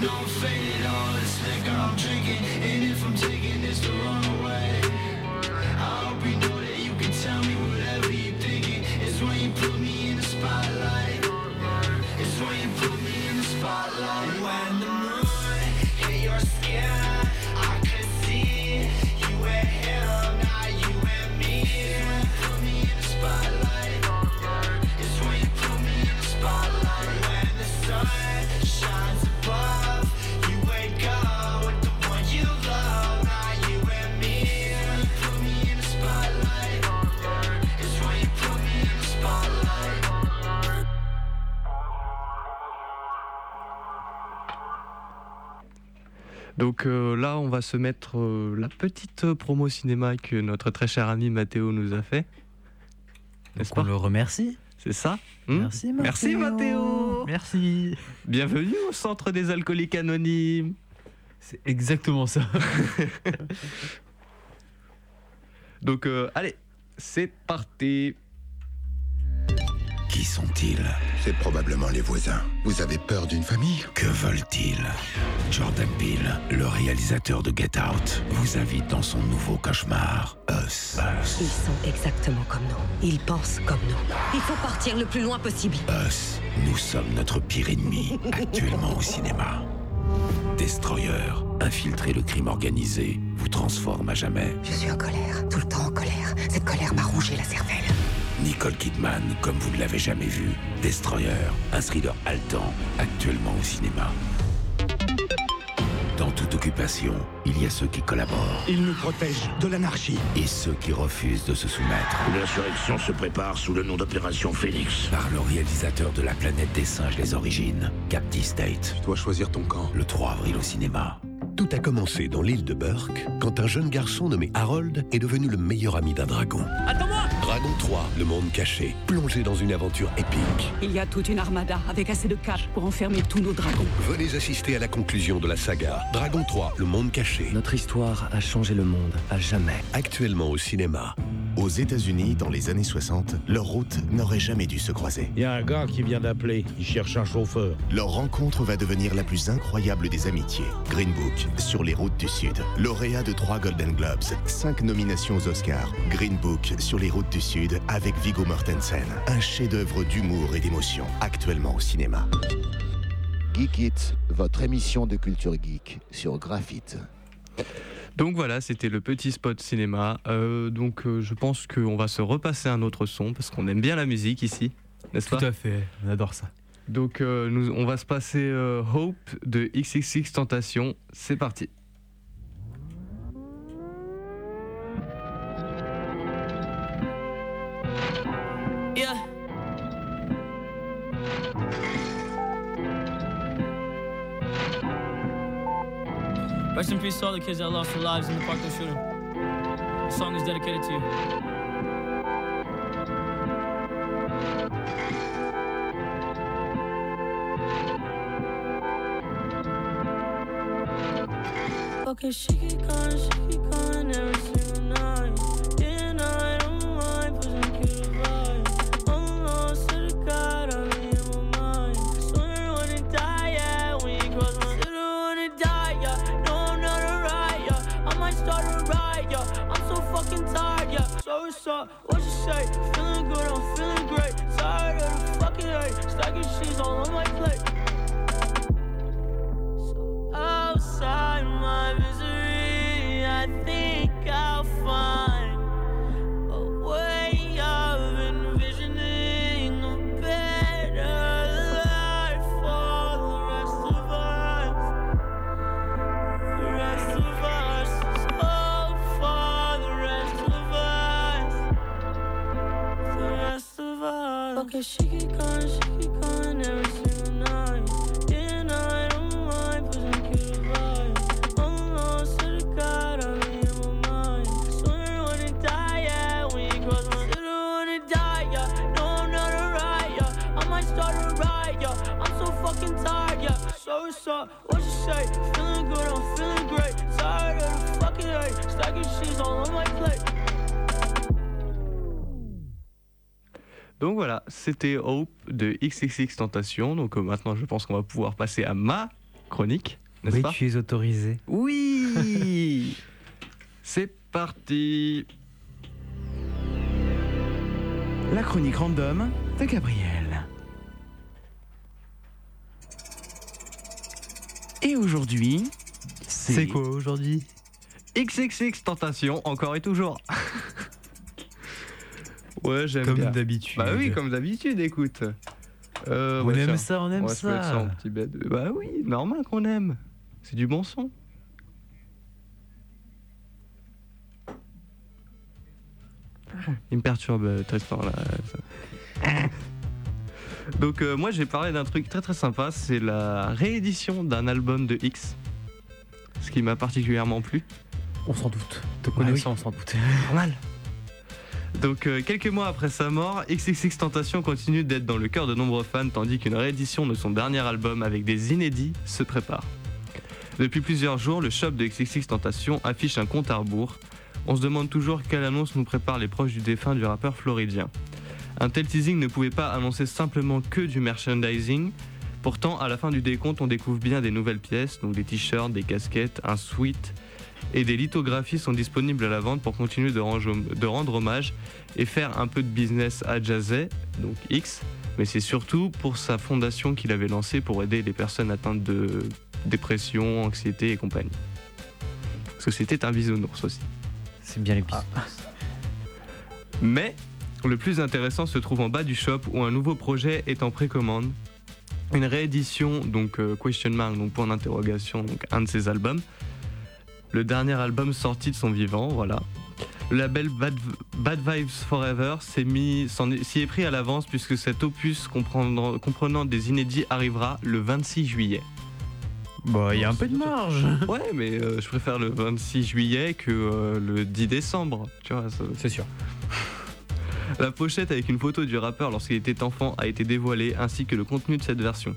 Speaker 11: I hope
Speaker 6: Donc euh, là, on va se mettre euh, la petite euh, promo cinéma que notre très cher ami Mathéo nous a fait. N'est-ce
Speaker 7: on le remercie.
Speaker 6: C'est ça Hmm
Speaker 7: Merci,
Speaker 6: Merci Mathéo
Speaker 8: Merci.
Speaker 6: Bienvenue au centre des alcooliques anonymes.
Speaker 7: C'est exactement ça.
Speaker 6: Donc euh, allez, c'est parti.
Speaker 12: Qui sont-ils C'est probablement les voisins. Vous avez peur d'une famille Que veulent-ils Jordan Peele, le réalisateur de Get Out, vous invite dans son nouveau cauchemar, Us.
Speaker 13: Ils sont exactement comme nous. Ils pensent comme nous. Il faut partir le plus loin possible.
Speaker 12: Us, nous sommes notre pire ennemi, actuellement au cinéma. Destroyer, infiltrer le crime organisé, vous transforme à jamais.
Speaker 13: Je suis en colère, tout le temps en colère. Cette colère m'a rongé la cervelle.
Speaker 12: Nicole Kidman, comme vous ne l'avez jamais vu. Destroyer, un thriller haletant, actuellement au cinéma. Dans toute occupation, il y a ceux qui collaborent
Speaker 14: Il nous protège de l'anarchie.
Speaker 12: et ceux qui refusent de se soumettre.
Speaker 15: L'insurrection se prépare sous le nom d'opération Phoenix.
Speaker 12: Par le réalisateur de La planète des singes, les origines, Captive State. Tu dois choisir ton camp. Le 3 avril au cinéma.
Speaker 16: Tout a commencé dans l'île de Burke quand un jeune garçon nommé Harold est devenu le meilleur ami d'un dragon.
Speaker 17: Attends-moi
Speaker 16: Dragon 3, le monde caché, plongé dans une aventure épique.
Speaker 17: Il y a toute une armada avec assez de cash pour enfermer tous nos dragons.
Speaker 16: Venez assister à la conclusion de la saga Dragon 3, le monde caché.
Speaker 18: Notre histoire a changé le monde, à jamais.
Speaker 16: Actuellement au cinéma.
Speaker 19: Aux États-Unis, dans les années 60, leurs routes n'auraient jamais dû se croiser.
Speaker 20: Il y a un gars qui vient d'appeler. Il cherche un chauffeur.
Speaker 19: Leur rencontre va devenir la plus incroyable des amitiés. Green Book, sur les routes du Sud. Lauréat de trois Golden Globes, cinq nominations aux Oscars. Green Book, sur les routes du Sud, avec Viggo Mortensen. Un chef-d'œuvre d'humour et d'émotion, actuellement au cinéma.
Speaker 21: Geek It, votre émission de culture geek sur Graphite.
Speaker 6: Donc voilà, c'était le petit spot cinéma. Euh, donc euh, je pense qu'on va se repasser un autre son parce qu'on aime bien la musique ici, n'est-ce pas
Speaker 7: Tout à fait, on adore ça.
Speaker 6: Donc euh, nous, on va se passer euh, Hope de XXX Tentation. C'est parti.
Speaker 22: Yeah. Rest in peace to all the kids that lost their lives in the Parkland shooting. The song is dedicated to you. Okay, she keep calling, she keep calling feeling tired, yeah. So what's up? What you say? Feeling good, I'm feeling great. Tired of the fucking hate, stacking cheese all on my plate. So outside my misery, I think I'll find. It, she keep calling, she keep calling every single night. Yeah, no, I don't mind pushing vibe. Oh no, swear to God, I'm in my mind. Swear I wanna die, yeah, when you cross my. Swear I wanna die, yeah. No, I'm not alright, yeah. I might start a riot, yeah. I'm so fucking tired, yeah. So what's up? What you say? Feeling good, I'm feeling great. Tired of the fucking hate. Stacking sheets all on my plate.
Speaker 6: Donc voilà, c'était Hope de XXX Tentation. Donc euh, maintenant, je pense qu'on va pouvoir passer à ma chronique, n'est-ce
Speaker 7: Oui,
Speaker 6: pas
Speaker 7: tu es autorisé.
Speaker 6: Oui C'est parti
Speaker 23: La chronique random de Gabriel. Et aujourd'hui,
Speaker 6: C'est quoi aujourd'hui? XXX Tentation, encore et toujours. ouais, j'aime
Speaker 7: Comme
Speaker 6: bien.
Speaker 7: d'habitude.
Speaker 6: Bah oui, comme d'habitude, écoute. Euh,
Speaker 7: On
Speaker 6: ouais,
Speaker 7: aime
Speaker 6: tiens,
Speaker 7: ça, on aime ça.
Speaker 6: en petit bed. Bah oui, normal qu'on aime. C'est du bon son. Il me perturbe euh, Tristan là. ça. Donc euh, moi j'ai parlé d'un truc très très sympa, c'est la réédition d'un album de X. Ce qui m'a particulièrement plu.
Speaker 7: On s'en doute. Te
Speaker 6: Bah
Speaker 7: connaissant,
Speaker 6: oui.
Speaker 7: on s'en doute.
Speaker 6: Normal. Donc euh, quelques mois après sa mort, XXX Tentation continue d'être dans le cœur de nombreux fans tandis qu'une réédition de son dernier album avec des inédits se prépare. Depuis plusieurs jours, le shop de XXX Tentation affiche un compte à rebours. On se demande toujours quelle annonce nous prépare les proches du défunt du rappeur floridien. Un tel teasing ne pouvait pas annoncer simplement que du merchandising. Pourtant, à la fin du décompte, on découvre bien des nouvelles pièces, donc des t-shirts, des casquettes, un sweat et des lithographies sont disponibles à la vente pour continuer de, range- de rendre hommage et faire un peu de business à Jazzy, donc X, mais c'est surtout pour sa fondation qu'il avait lancée pour aider les personnes atteintes de dépression, anxiété et compagnie. Parce que c'était un bisounours aussi.
Speaker 7: C'est bien les pistes.
Speaker 6: Mais le plus intéressant se trouve en bas du shop où un nouveau projet est en précommande. Une réédition, donc euh, question mark, donc point d'interrogation, donc un de ses albums. Le dernier album sorti de son vivant, voilà. Le label Bad, Bad Vibes Forever est- s'y est pris à l'avance puisque cet opus comprenant, comprenant des inédits arrivera le 26 juillet.
Speaker 7: Bah, il y a un peu de marge.
Speaker 6: Ouais, mais euh, je préfère le 26 juillet que euh, le 10 décembre. Tu vois,
Speaker 7: c'est sûr.
Speaker 6: La pochette avec une photo du rappeur lorsqu'il était enfant a été dévoilée, ainsi que le contenu de cette version.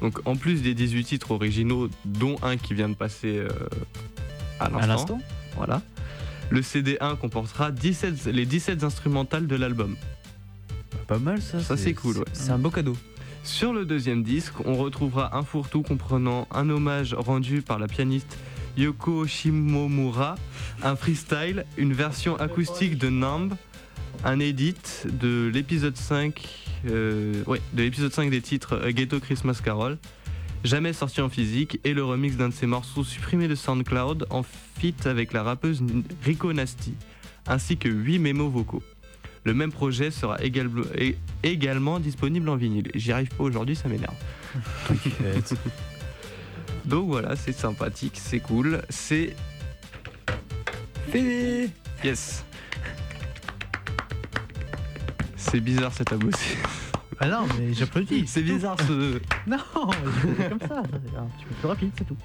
Speaker 6: Donc, en plus des 18 titres originaux, dont un qui vient de passer euh, à l'instant, voilà, le CD1 comportera 17, les 17 instrumentales de l'album.
Speaker 7: Pas mal ça.
Speaker 6: Ça, c'est cool, ouais.
Speaker 7: C'est un beau cadeau.
Speaker 6: Sur le deuxième disque, on retrouvera un fourre-tout comprenant un hommage rendu par la pianiste Yoko Shimomura, un freestyle, une version acoustique de Numb, un edit de l'épisode 5, euh, ouais, de l'épisode 5 des titres Ghetto Christmas Carol, jamais sorti en physique, et le remix d'un de ses morceaux supprimés de SoundCloud en feat avec la rappeuse Rico Nasty, ainsi que 8 mémos vocaux. Le même projet sera également disponible en vinyle. J'y arrive pas aujourd'hui, ça m'énerve. Donc voilà, c'est sympathique, c'est cool, c'est fini. Yes. C'est bizarre cet abossi.
Speaker 8: Ah non, mais j'applaudis.
Speaker 6: C'est bizarre ce.
Speaker 8: Non, comme ça. C'est un petit peu plus rapide, c'est tout.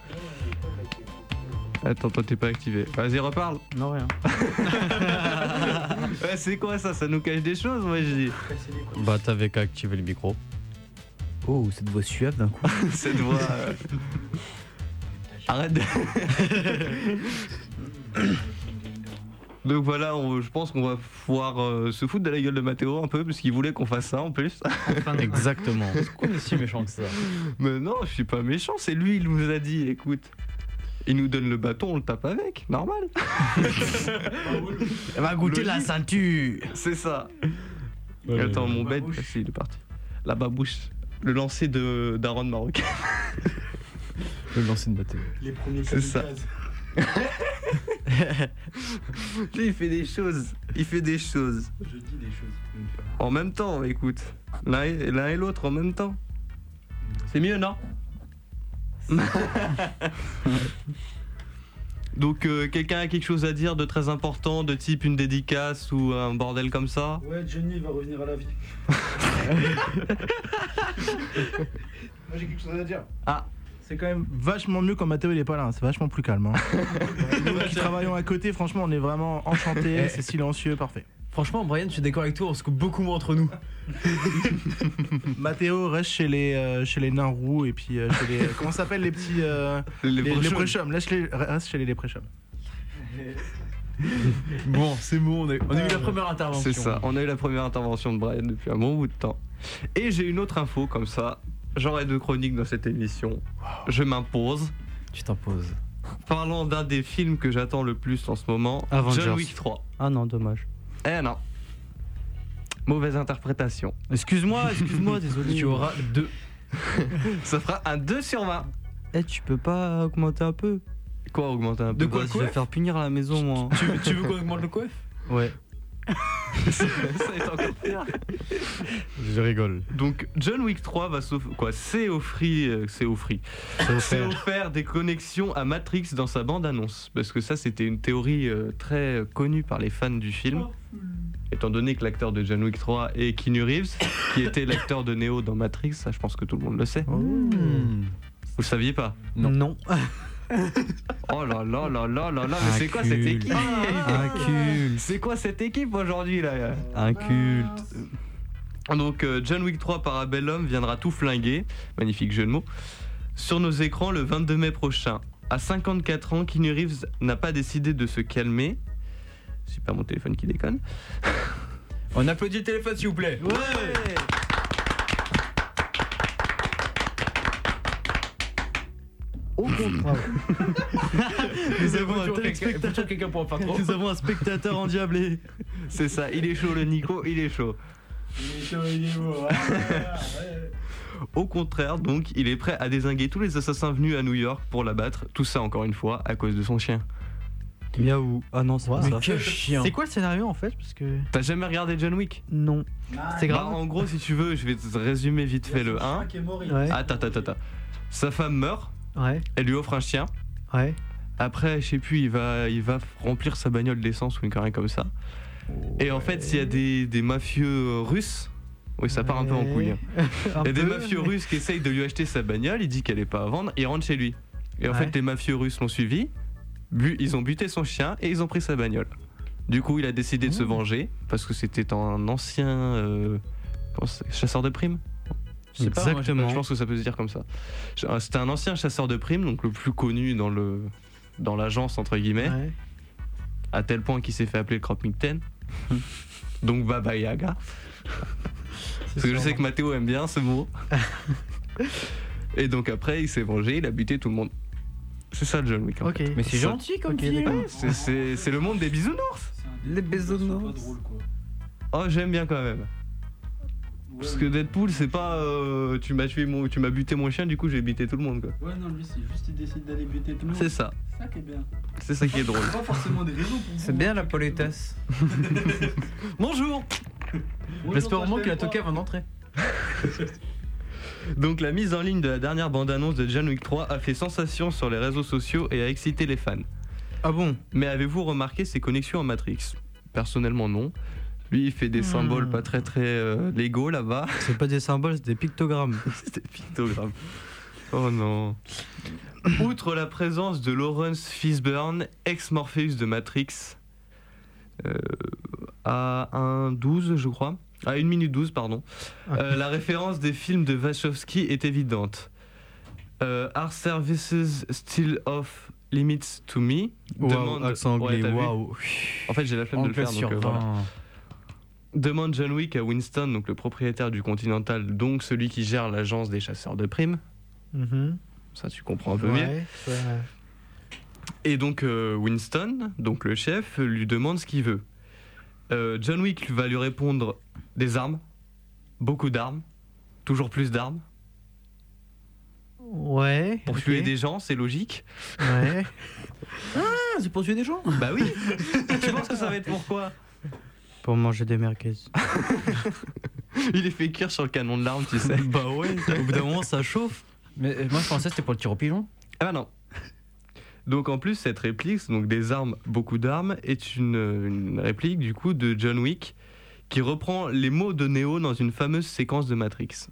Speaker 6: Attends, toi t'es pas activé. Vas-y, reparle.
Speaker 8: Non, rien.
Speaker 6: ouais, c'est quoi ça? Ça nous cache des choses, moi je dis.
Speaker 10: Bah, t'avais qu'à activer le micro.
Speaker 7: Oh, cette voix suave d'un coup.
Speaker 6: Cette voix. euh, Arrête de. Donc voilà, on- je pense qu'on va pouvoir euh, se foutre de la gueule de Mathéo un peu, parce qu'il voulait qu'on fasse ça en plus.
Speaker 10: Exactement.
Speaker 7: Pourquoi on est si méchant que ça
Speaker 6: Mais non, je suis pas méchant, c'est lui, il nous a dit, écoute. Il nous donne le bâton, on le tape avec, normal.
Speaker 7: Elle va goûter la
Speaker 6: Logique.
Speaker 7: ceinture.
Speaker 6: C'est ça. Attends, mon si, il est parti. La babouche. Le lancer de d'Aaron Marocain.
Speaker 7: Le lancer de Mathéo.
Speaker 14: Les premiers
Speaker 6: C'est ça. Il fait des choses. Il fait des choses.
Speaker 14: Je dis des choses.
Speaker 6: En même temps, écoute. L'un et, l'un et l'autre en même temps. C'est mieux, non? Donc euh, quelqu'un a quelque chose à dire de très important, de type une dédicace ou un bordel comme ça?
Speaker 24: Ouais, Johnny va revenir à la vie. Moi j'ai quelque chose à dire.
Speaker 6: Ah.
Speaker 24: C'est quand même vachement mieux quand Mathéo il est pas là, hein. c'est vachement plus calme. Hein. Nous qui travaillons à côté, franchement on est vraiment enchantés,
Speaker 7: Eh.
Speaker 24: c'est silencieux, parfait.
Speaker 7: Franchement, Brian, je suis d'accord avec toi, on se coupe beaucoup moins entre nous.
Speaker 24: Mathéo reste chez les, euh, chez les nains roux et puis euh, chez les. Comment ça s'appelle les petits. euh,
Speaker 6: Les
Speaker 24: les. Laisse les- Reste chez les léprechauns.
Speaker 7: Bon, c'est bon, on a, on a eu la première intervention.
Speaker 6: C'est ça, on a eu la première intervention de Brian depuis un bon bout de temps. Et j'ai une autre info comme ça. J'aurai deux chroniques dans cette émission. Je m'impose.
Speaker 7: Tu t'imposes.
Speaker 6: Parlant d'un des films que j'attends le plus en ce moment,
Speaker 10: Avengers.
Speaker 6: John Wick 3.
Speaker 10: Ah non, dommage.
Speaker 6: Eh non. Mauvaise interprétation.
Speaker 10: Excuse-moi, excuse-moi, désolé.
Speaker 7: Tu auras deux.
Speaker 6: Ça fera un 2 sur 20.
Speaker 10: Eh, tu peux pas augmenter un peu
Speaker 6: Quoi augmenter un peu?
Speaker 10: De quoi Je vais faire punir à la maison, moi.
Speaker 7: Tu, tu veux qu'on augmente le coef
Speaker 10: Ouais.
Speaker 6: Ça être encore pire.
Speaker 10: Je rigole.
Speaker 6: Donc John Wick 3 va s'offrir quoi C'est offrir, euh, c'est offrir,
Speaker 10: C'est offert.
Speaker 6: des connexions à Matrix dans sa bande annonce parce que ça c'était une théorie euh, très connue par les fans du film. Étant donné que l'acteur de John Wick 3 est Keanu Reeves, qui était l'acteur de Neo dans Matrix, ça je pense que tout le monde le sait. Vous le saviez pas?
Speaker 10: Non.
Speaker 6: Oh là là là là là là, mais c'est quoi cette
Speaker 10: Inculte.
Speaker 6: équipe
Speaker 10: Inculte.
Speaker 6: C'est quoi cette équipe aujourd'hui là
Speaker 10: Un culte.
Speaker 6: Donc euh, John Wick 3 Parabellum viendra tout flinguer, magnifique jeu de mots, sur nos écrans le 22 mai prochain. À 54 ans, Keanu Reeves n'a pas décidé de se calmer. C'est pas mon téléphone qui déconne.
Speaker 7: On applaudit le téléphone, s'il vous plaît.
Speaker 10: Au contraire. Nous avons un téléspectateur.
Speaker 7: quelqu'un pour en faire trop.
Speaker 10: Nous avons un spectateur endiablé.
Speaker 6: C'est ça, il est chaud le Nico, il est chaud. Au contraire, donc, il est prêt à désinguer tous les assassins venus à New York pour l'abattre. Tout ça, encore une fois, à cause de son chien.
Speaker 10: Miaou. Ah non, c'est pas
Speaker 7: Mais
Speaker 10: ça.
Speaker 8: C'est quoi le scénario en fait Parce que.
Speaker 6: T'as jamais regardé John Wick?
Speaker 10: Non.
Speaker 8: C'est
Speaker 6: Bah,
Speaker 8: grave.
Speaker 6: en gros, si tu veux, je vais te résumer vite fait le 1.
Speaker 10: Ouais.
Speaker 6: Attends, attends, attends. Sa femme meurt,
Speaker 10: Ouais.
Speaker 6: elle lui offre un chien.
Speaker 10: Ouais.
Speaker 6: Après, je sais plus, il va, il va remplir sa bagnole d'essence ou une connerie comme ça. Et en fait, s'il y a des, des mafieux euh, russes, oui, ça part un peu en couille. hein. Il y a des mafieux
Speaker 10: mais-
Speaker 6: russes qui essayent de lui acheter sa bagnole, il dit qu'elle est pas à vendre, il rentre chez lui. Et en fait, les mafieux russes l'ont suivi, bu- ils ont buté son chien et ils ont pris sa bagnole. Du coup, il a décidé de se venger parce que c'était un ancien euh, chasseur de primes?
Speaker 7: Je sais pas, moi,
Speaker 10: Exactement.
Speaker 6: Je pense que ça peut se dire comme ça. Euh, C'était un ancien chasseur de primes, donc le plus connu dans le dans l'agence entre guillemets,
Speaker 10: Ouais.
Speaker 6: à tel point qu'il s'est fait appeler le Crop donc Baba Yaga. Parce que je sais que Mathéo aime bien ce mot. Et donc après, il s'est vengé, il a buté tout le monde. C'est ça le John Wick. en
Speaker 10: Ok.
Speaker 6: fait.
Speaker 7: Mais c'est gentil comme
Speaker 10: Ok,
Speaker 7: film.
Speaker 6: c'est le monde des bisounours.
Speaker 7: Les bisounours.
Speaker 6: Oh, j'aime bien quand même. Parce que Deadpool, c'est pas euh, tu m'as tué mon, tu m'as buté mon chien, du coup j'ai buté tout le monde quoi.
Speaker 24: Ouais, non, lui, c'est juste il décide d'aller buter tout le monde.
Speaker 6: C'est ça.
Speaker 24: C'est ça qui est bien.
Speaker 6: C'est ça qui est drôle.
Speaker 24: Pas forcément des raisons pour
Speaker 7: C'est bien la politesse.
Speaker 6: Bonjour.
Speaker 7: J'espère vraiment que la toca va d'entrer.
Speaker 6: Donc la mise en ligne de la dernière bande-annonce de John Wick 3 a fait sensation sur les réseaux sociaux et a excité les fans.
Speaker 10: Ah bon?
Speaker 6: Mais avez-vous remarqué ses connexions à Matrix? Personnellement non. Lui il fait des symboles pas très très euh, légaux là-bas.
Speaker 10: C'est pas des symboles, c'est des pictogrammes.
Speaker 6: C'est des pictogrammes. Oh non. Outre la présence de Lawrence Fishburne, ex-Morpheus de Matrix, euh, à 1.12 je crois, à 1 minute 12 pardon, euh, la référence des films de Wachowski est évidente. Euh, Are services still off limits to me?
Speaker 10: Waouh, accent
Speaker 6: Ouais,
Speaker 10: anglais, waouh.
Speaker 6: En fait j'ai la flemme de le faire
Speaker 7: sur
Speaker 6: donc euh, voilà.
Speaker 7: 20.
Speaker 6: Demande John Wick à Winston, donc le propriétaire du Continental, donc celui qui gère l'agence des chasseurs de primes.
Speaker 10: Mhm.
Speaker 6: Ça, tu comprends un peu mieux.
Speaker 10: Ouais.
Speaker 6: Et donc euh, Winston, donc le chef, lui demande ce qu'il veut. Euh, John Wick va lui répondre des armes, beaucoup d'armes, toujours plus d'armes.
Speaker 10: Ouais.
Speaker 6: Pour tuer des gens, c'est logique.
Speaker 10: Ouais.
Speaker 7: Ah, c'est pour tuer des gens?
Speaker 6: Bah oui. tu penses que ça va être pourquoi?
Speaker 10: Pour manger des merguez.
Speaker 6: Il est fait cuire sur le canon de l'arme, tu sais.
Speaker 10: bah ouais, au bout d'un moment ça chauffe.
Speaker 7: Mais euh, moi je pensais que c'était pour le tir au pigeon.
Speaker 6: Ah bah non. Donc en plus, cette réplique, donc des armes, beaucoup d'armes, est une, une réplique du coup de John Wick qui reprend les mots de Neo dans une fameuse séquence de Matrix.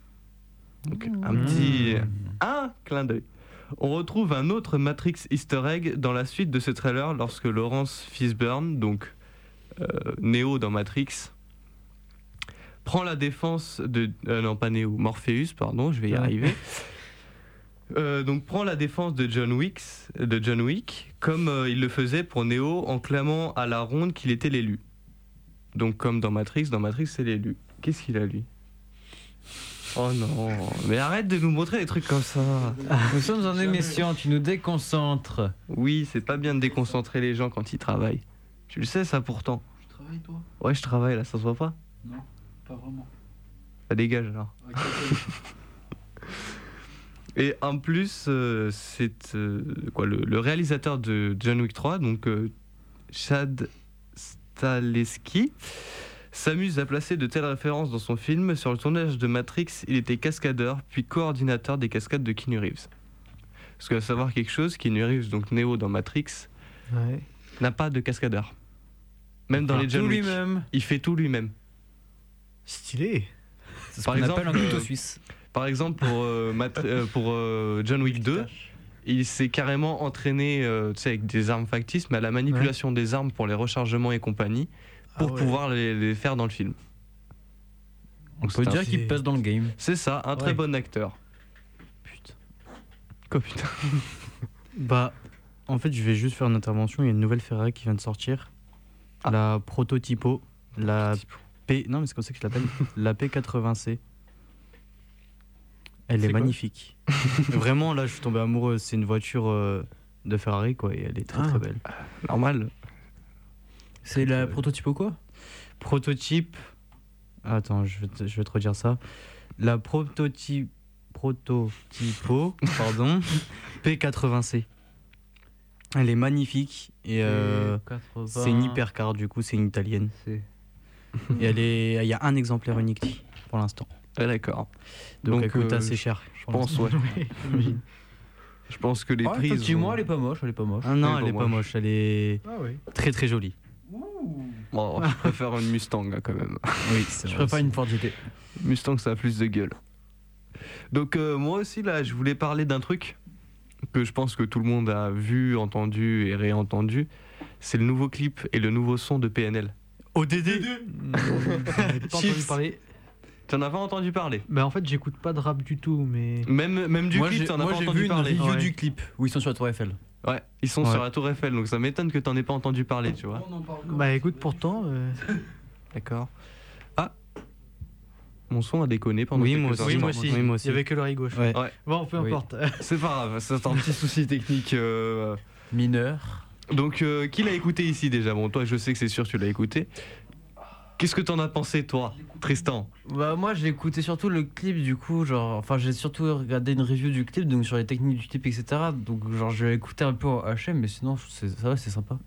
Speaker 6: Donc un petit un clin d'œil. On retrouve un autre Matrix Easter egg dans la suite de ce trailer lorsque Lawrence Fishburne, donc Neo dans Matrix, prend la défense de euh, non pas Neo, Morpheus, pardon, je vais y arriver. Euh, donc prend la défense de John Wick, de John Wick, comme euh, il le faisait pour Neo en clamant à la ronde qu'il était l'élu. Donc comme dans Matrix, dans Matrix c'est l'élu. Qu'est-ce qu'il a lui? Oh non, mais arrête de nous montrer des trucs comme ça.
Speaker 7: Nous sommes en émission, tu nous déconcentres.
Speaker 6: Oui, c'est pas bien de déconcentrer les gens quand ils travaillent. Tu le sais ça pourtant.
Speaker 25: Tu travailles toi
Speaker 6: Ouais, je travaille là, ça se voit pas
Speaker 25: Non, pas vraiment.
Speaker 6: Ça dégage alors. Et en plus, euh, c'est euh, quoi le, le réalisateur de John Wick 3, donc euh, Chad Stahelski, s'amuse à placer de telles références dans son film. Sur le tournage de Matrix, il était cascadeur, puis coordinateur des cascades de Keanu Reeves. Parce qu'à savoir quelque chose, Keanu Reeves, donc Neo dans Matrix,
Speaker 10: Ouais.
Speaker 6: n'a pas de cascadeur. Même dans les John Wick.
Speaker 7: lui-même.
Speaker 6: Il fait tout lui-même.
Speaker 10: Stylé.
Speaker 7: C'est ce qu'on appelle un couteau suisse.
Speaker 6: Par exemple, pour, euh, euh, pour euh, John Wick 2, il s'est carrément entraîné euh, tu sais, avec des armes factices, mais à la manipulation des armes pour les rechargements et compagnie, pour
Speaker 7: Ah ouais.
Speaker 6: pouvoir les, les faire dans le film.
Speaker 7: On peut dire qu'il passe dans le game.
Speaker 6: C'est ça, un très bon acteur.
Speaker 10: Putain.
Speaker 6: Quoi putain
Speaker 10: Bah, en fait, je vais juste faire une intervention. Il y a une nouvelle Ferrari qui vient de sortir. La Prototypo. La P. Non, mais c'est comme ça que je l'appelle. la P80C. Elle est, magnifique. Vraiment, là, je suis tombé amoureux. C'est une voiture euh, de Ferrari, quoi. Et elle est très
Speaker 7: Ah.
Speaker 10: très belle.
Speaker 6: Normal.
Speaker 7: C'est la prototype quoi?
Speaker 10: Prototype. Attends, je vais te, je vais te redire ça. La prototype. Prototypo, pardon. P80C. Elle est magnifique et euh,
Speaker 7: P80.
Speaker 10: c'est une hypercar du coup, c'est une italienne. Et elle est, il y a un exemplaire unique pour l'instant.
Speaker 6: Ah, D'accord.
Speaker 10: Donc, elle coûte
Speaker 6: euh,
Speaker 10: assez cher.
Speaker 6: Je pense, ouais. Je pense que les
Speaker 7: Ah,
Speaker 6: prix.
Speaker 7: effectivement,
Speaker 6: ont-
Speaker 7: elle est pas moche, elle est pas moche.
Speaker 10: Ah non,
Speaker 6: Elle
Speaker 10: elle
Speaker 6: est pas
Speaker 10: pas moche, elle est
Speaker 25: Ah oui.
Speaker 10: très très jolie.
Speaker 6: Bon, je préfère une Mustang hein, quand même.
Speaker 10: Oui,
Speaker 7: Je
Speaker 10: vrai
Speaker 7: préfère une Ford GT.
Speaker 6: Mustang, ça a plus de gueule. Donc euh, moi aussi là, je voulais parler d'un truc que je pense que tout le monde a vu, entendu et réentendu. C'est le nouveau clip et le nouveau son de PNL.
Speaker 10: ODD
Speaker 25: parler.
Speaker 6: Tu en as pas entendu parler?
Speaker 25: Bah en fait j'écoute pas de rap du tout mais.
Speaker 6: Même, même du
Speaker 7: moi,
Speaker 6: clip, t'en as
Speaker 7: moi,
Speaker 6: pas
Speaker 7: j'ai
Speaker 6: entendu
Speaker 7: vu une
Speaker 6: parler.
Speaker 7: review
Speaker 25: Ouais.
Speaker 7: du clip où ils sont sur la Tour Eiffel.
Speaker 6: Ouais, ils sont
Speaker 10: Ouais.
Speaker 6: sur la Tour Eiffel, donc ça m'étonne que t'en aies pas entendu parler, tu vois.
Speaker 25: Bah écoute pourtant. euh,
Speaker 6: D'accord. Mon son a déconné pendant
Speaker 10: Oui,
Speaker 6: quelques
Speaker 10: moi aussi. Oui, moi aussi. Oui, moi aussi.
Speaker 25: Il y avait que l'oreille gauche.
Speaker 10: Ouais.
Speaker 6: Ouais.
Speaker 25: Bon peu
Speaker 7: Oui.
Speaker 25: importe.
Speaker 6: C'est pas grave, c'est un petit souci technique. euh,
Speaker 7: Mineur.
Speaker 6: Donc, euh, qui l'a écouté ici déjà? Bon, toi, je sais que c'est sûr, tu l'as écouté. Qu'est-ce que t'en as pensé, toi, Tristan?
Speaker 7: Bah moi j'ai écouté surtout le clip du coup genre enfin j'ai surtout regardé une review du clip donc sur les techniques du clip etc donc genre je vais écouter un peu en HM mais sinon c'est ça va c'est sympa.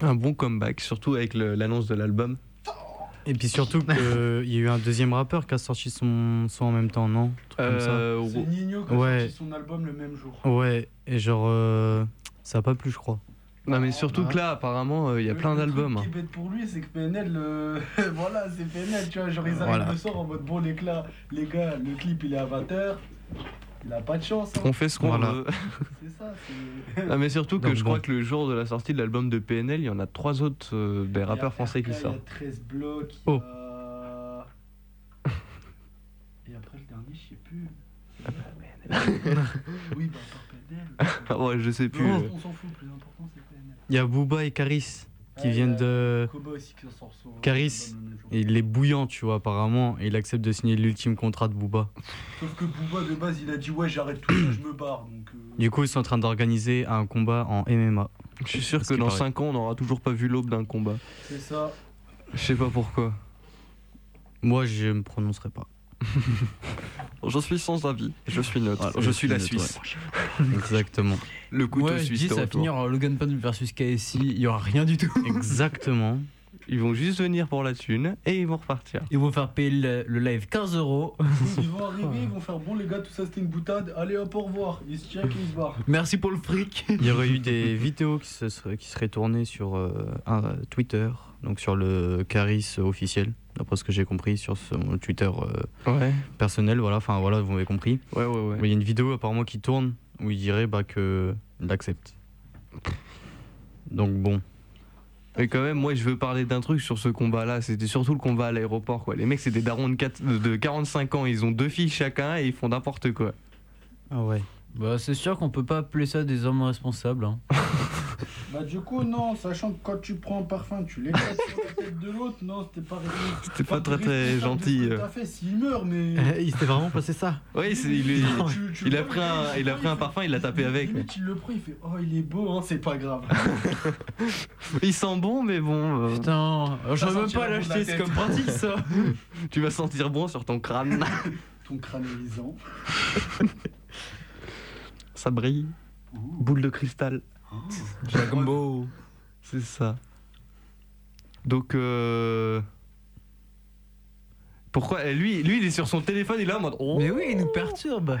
Speaker 6: Un bon comeback, surtout avec l'annonce de l'album.
Speaker 10: Et puis surtout qu'il y a eu un deuxième rappeur qui a sorti son son en même temps, non? Un truc comme ça.
Speaker 6: Euh,
Speaker 25: C'est Nino qui a
Speaker 10: Ouais.
Speaker 25: sorti son album le même jour.
Speaker 10: Ouais, et genre, euh, ça a pas plu, je crois.
Speaker 6: non, mais surtout que là, apparemment, euh, il y a plein d'albums.
Speaker 25: Ce
Speaker 6: hein.
Speaker 25: qui est bête pour lui, c'est que PNL, euh, voilà, c'est PNL, tu vois, genre ils arrivent
Speaker 10: Voilà.
Speaker 25: le soir en mode bon, les, cla- les gars, le clip il est à 20h, il a pas de chance. Hein.
Speaker 6: On fait ce qu'on
Speaker 10: Voilà.
Speaker 6: veut.
Speaker 25: C'est ça, c'est.
Speaker 6: Non, mais surtout que
Speaker 10: Donc
Speaker 6: je
Speaker 10: bon.
Speaker 6: crois que le jour de la sortie de l'album de PNL, il y en a trois autres euh, des rappeurs français qui
Speaker 25: Il y a
Speaker 6: sortent.
Speaker 25: 13 blocs. il y
Speaker 10: Oh.
Speaker 25: a- Et après le dernier, je sais plus. oui, bah, par PNL.
Speaker 6: ouais, je sais plus.
Speaker 25: Non,
Speaker 6: euh.
Speaker 25: on s'en fout, le plus important c'est PNL.
Speaker 10: Il y a Booba et Caris qui viennent
Speaker 25: a
Speaker 10: de.
Speaker 25: Koba aussi qui sort son.
Speaker 10: Caris. il est bouillant, tu vois, apparemment, et il accepte de signer l'ultime contrat de Booba.
Speaker 25: Sauf que Booba de base il a dit ouais j'arrête tout ça, je me barre donc. euh,
Speaker 10: Du coup, ils sont en train d'organiser un combat en MMA.
Speaker 6: Je suis sûr que dans
Speaker 10: paraît.
Speaker 6: 5 ans, on n'aura toujours pas vu l'aube d'un combat.
Speaker 25: C'est ça.
Speaker 6: Je sais pas pourquoi.
Speaker 10: Moi, je me prononcerai pas.
Speaker 6: Je suis sans avis. Je suis neutre.
Speaker 10: Voilà,
Speaker 6: je,
Speaker 10: je
Speaker 6: suis
Speaker 10: suis
Speaker 6: la
Speaker 10: neutre,
Speaker 6: Suisse.
Speaker 10: Exactement.
Speaker 6: Le couteau
Speaker 7: Ouais je
Speaker 6: suisse.
Speaker 7: ça va finir en Logan Paul versus KSI il y aura rien du tout.
Speaker 10: Exactement.
Speaker 6: Ils vont juste venir pour la thune et ils vont repartir.
Speaker 7: Ils vont faire payer le, le live 15 euros.
Speaker 25: Ils vont arriver, ils vont faire bon les gars, tout ça c'était une boutade, allez hop au revoir. Ils se check et ils se barrent.
Speaker 7: Merci pour le fric.
Speaker 10: Il y aurait eu des vidéos qui, se seraient, qui seraient tournées sur euh, un, euh, Twitter, donc sur le Caris officiel, d'après ce que j'ai compris sur son Twitter euh,
Speaker 6: Ouais.
Speaker 10: personnel. Voilà, enfin voilà, vous m'avez compris.
Speaker 6: Ouais, ouais, ouais.
Speaker 10: Il y a une vidéo apparemment qui tourne où il dirait bah, que il accepte. Donc bon.
Speaker 6: Mais quand même, moi je veux parler d'un truc sur ce combat-là. C'était surtout le combat à l'aéroport, quoi. Les mecs, c'est des darons de 45 ans. Ils ont deux filles chacun et ils font n'importe quoi.
Speaker 10: Ah ouais.
Speaker 7: Bah, c'est sûr qu'on peut pas appeler ça des hommes responsables. hein.
Speaker 25: Bah du coup non, sachant que quand tu prends un parfum, tu l'éclates sur la tête de l'autre, non c'était pas
Speaker 6: C'était pas très très gentil. euh.
Speaker 25: T'as fait s'il meurt mais.
Speaker 8: Il s'était vraiment passé ça.
Speaker 6: Oui, c'est- il, est-
Speaker 25: Tu- tu
Speaker 6: il a pris un, il a pris un parfum, il l'a tapé avec.
Speaker 25: Limite il le prend, il fait oh il est beau hein, c'est pas grave.
Speaker 6: Il sent bon, mais bon. euh,
Speaker 7: Putain, même
Speaker 25: sentira
Speaker 7: pas l'acheter, c'est comme pratique ça.
Speaker 6: tu vas sentir bon sur ton crâne.
Speaker 25: Ton crâne lisant.
Speaker 6: Ça brille. Boule de cristal.
Speaker 7: Jacombo.
Speaker 6: C'est ça. Donc, euh... Pourquoi eh, lui, lui, il est sur son téléphone, il est là en mode. Oh
Speaker 7: Mais oui, il nous perturbe.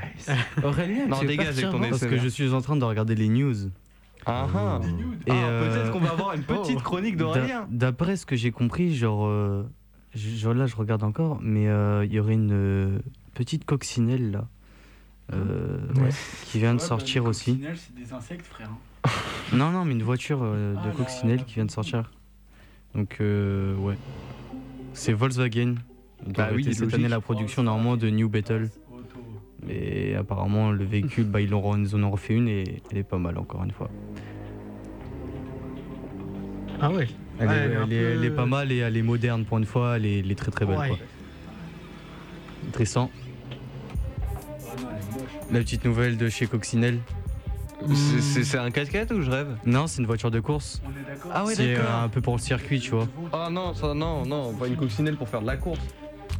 Speaker 7: Aurélien,
Speaker 6: Non, dégage avec ton.
Speaker 10: Parce que je suis en train de regarder les news.
Speaker 6: Ah, ah.
Speaker 10: Et,
Speaker 6: Ah,
Speaker 10: euh,
Speaker 6: peut-être qu'on va avoir une petite
Speaker 10: oh,
Speaker 6: chronique
Speaker 10: d'a-
Speaker 6: d'Aurélien.
Speaker 10: D'après ce que j'ai compris, genre, euh, genre là je regarde encore, mais euh, il y aurait une euh, petite coccinelle là, euh,
Speaker 25: Ouais.
Speaker 10: qui vient de
Speaker 25: Ouais, bah,
Speaker 10: sortir
Speaker 25: les
Speaker 10: aussi.
Speaker 25: c'est des insectes frère.
Speaker 10: Non, non, mais une voiture euh,
Speaker 25: Ah,
Speaker 10: de
Speaker 25: la-
Speaker 10: coccinelle qui vient de sortir. Donc, euh, ouais. C'est Volkswagen. Il
Speaker 6: Bah oui,
Speaker 10: cette année la production normalement de New Battle. Mais apparemment, le véhicule, bah, ils, en, ils en ont refait une et elle est pas mal encore une fois.
Speaker 8: Ah ouais.
Speaker 10: Elle,
Speaker 8: Ouais,
Speaker 10: est,
Speaker 8: elle est un
Speaker 10: elle est- elle est
Speaker 8: peu-
Speaker 10: pas mal et elle est moderne pour une fois. Elle est, elle est très très belle.
Speaker 8: Ouais.
Speaker 10: Quoi. Tristan, la petite nouvelle de chez Coccinelle.
Speaker 6: C'est- C'est c'est un 4x4 ou je rêve?
Speaker 10: Non, c'est une voiture de course.
Speaker 6: Ah ouais,
Speaker 10: C'est
Speaker 6: d'accord.
Speaker 10: euh, un peu pour le circuit, tu vois.
Speaker 6: Ah non, ça, non, non, pas une coccinelle pour faire de la course.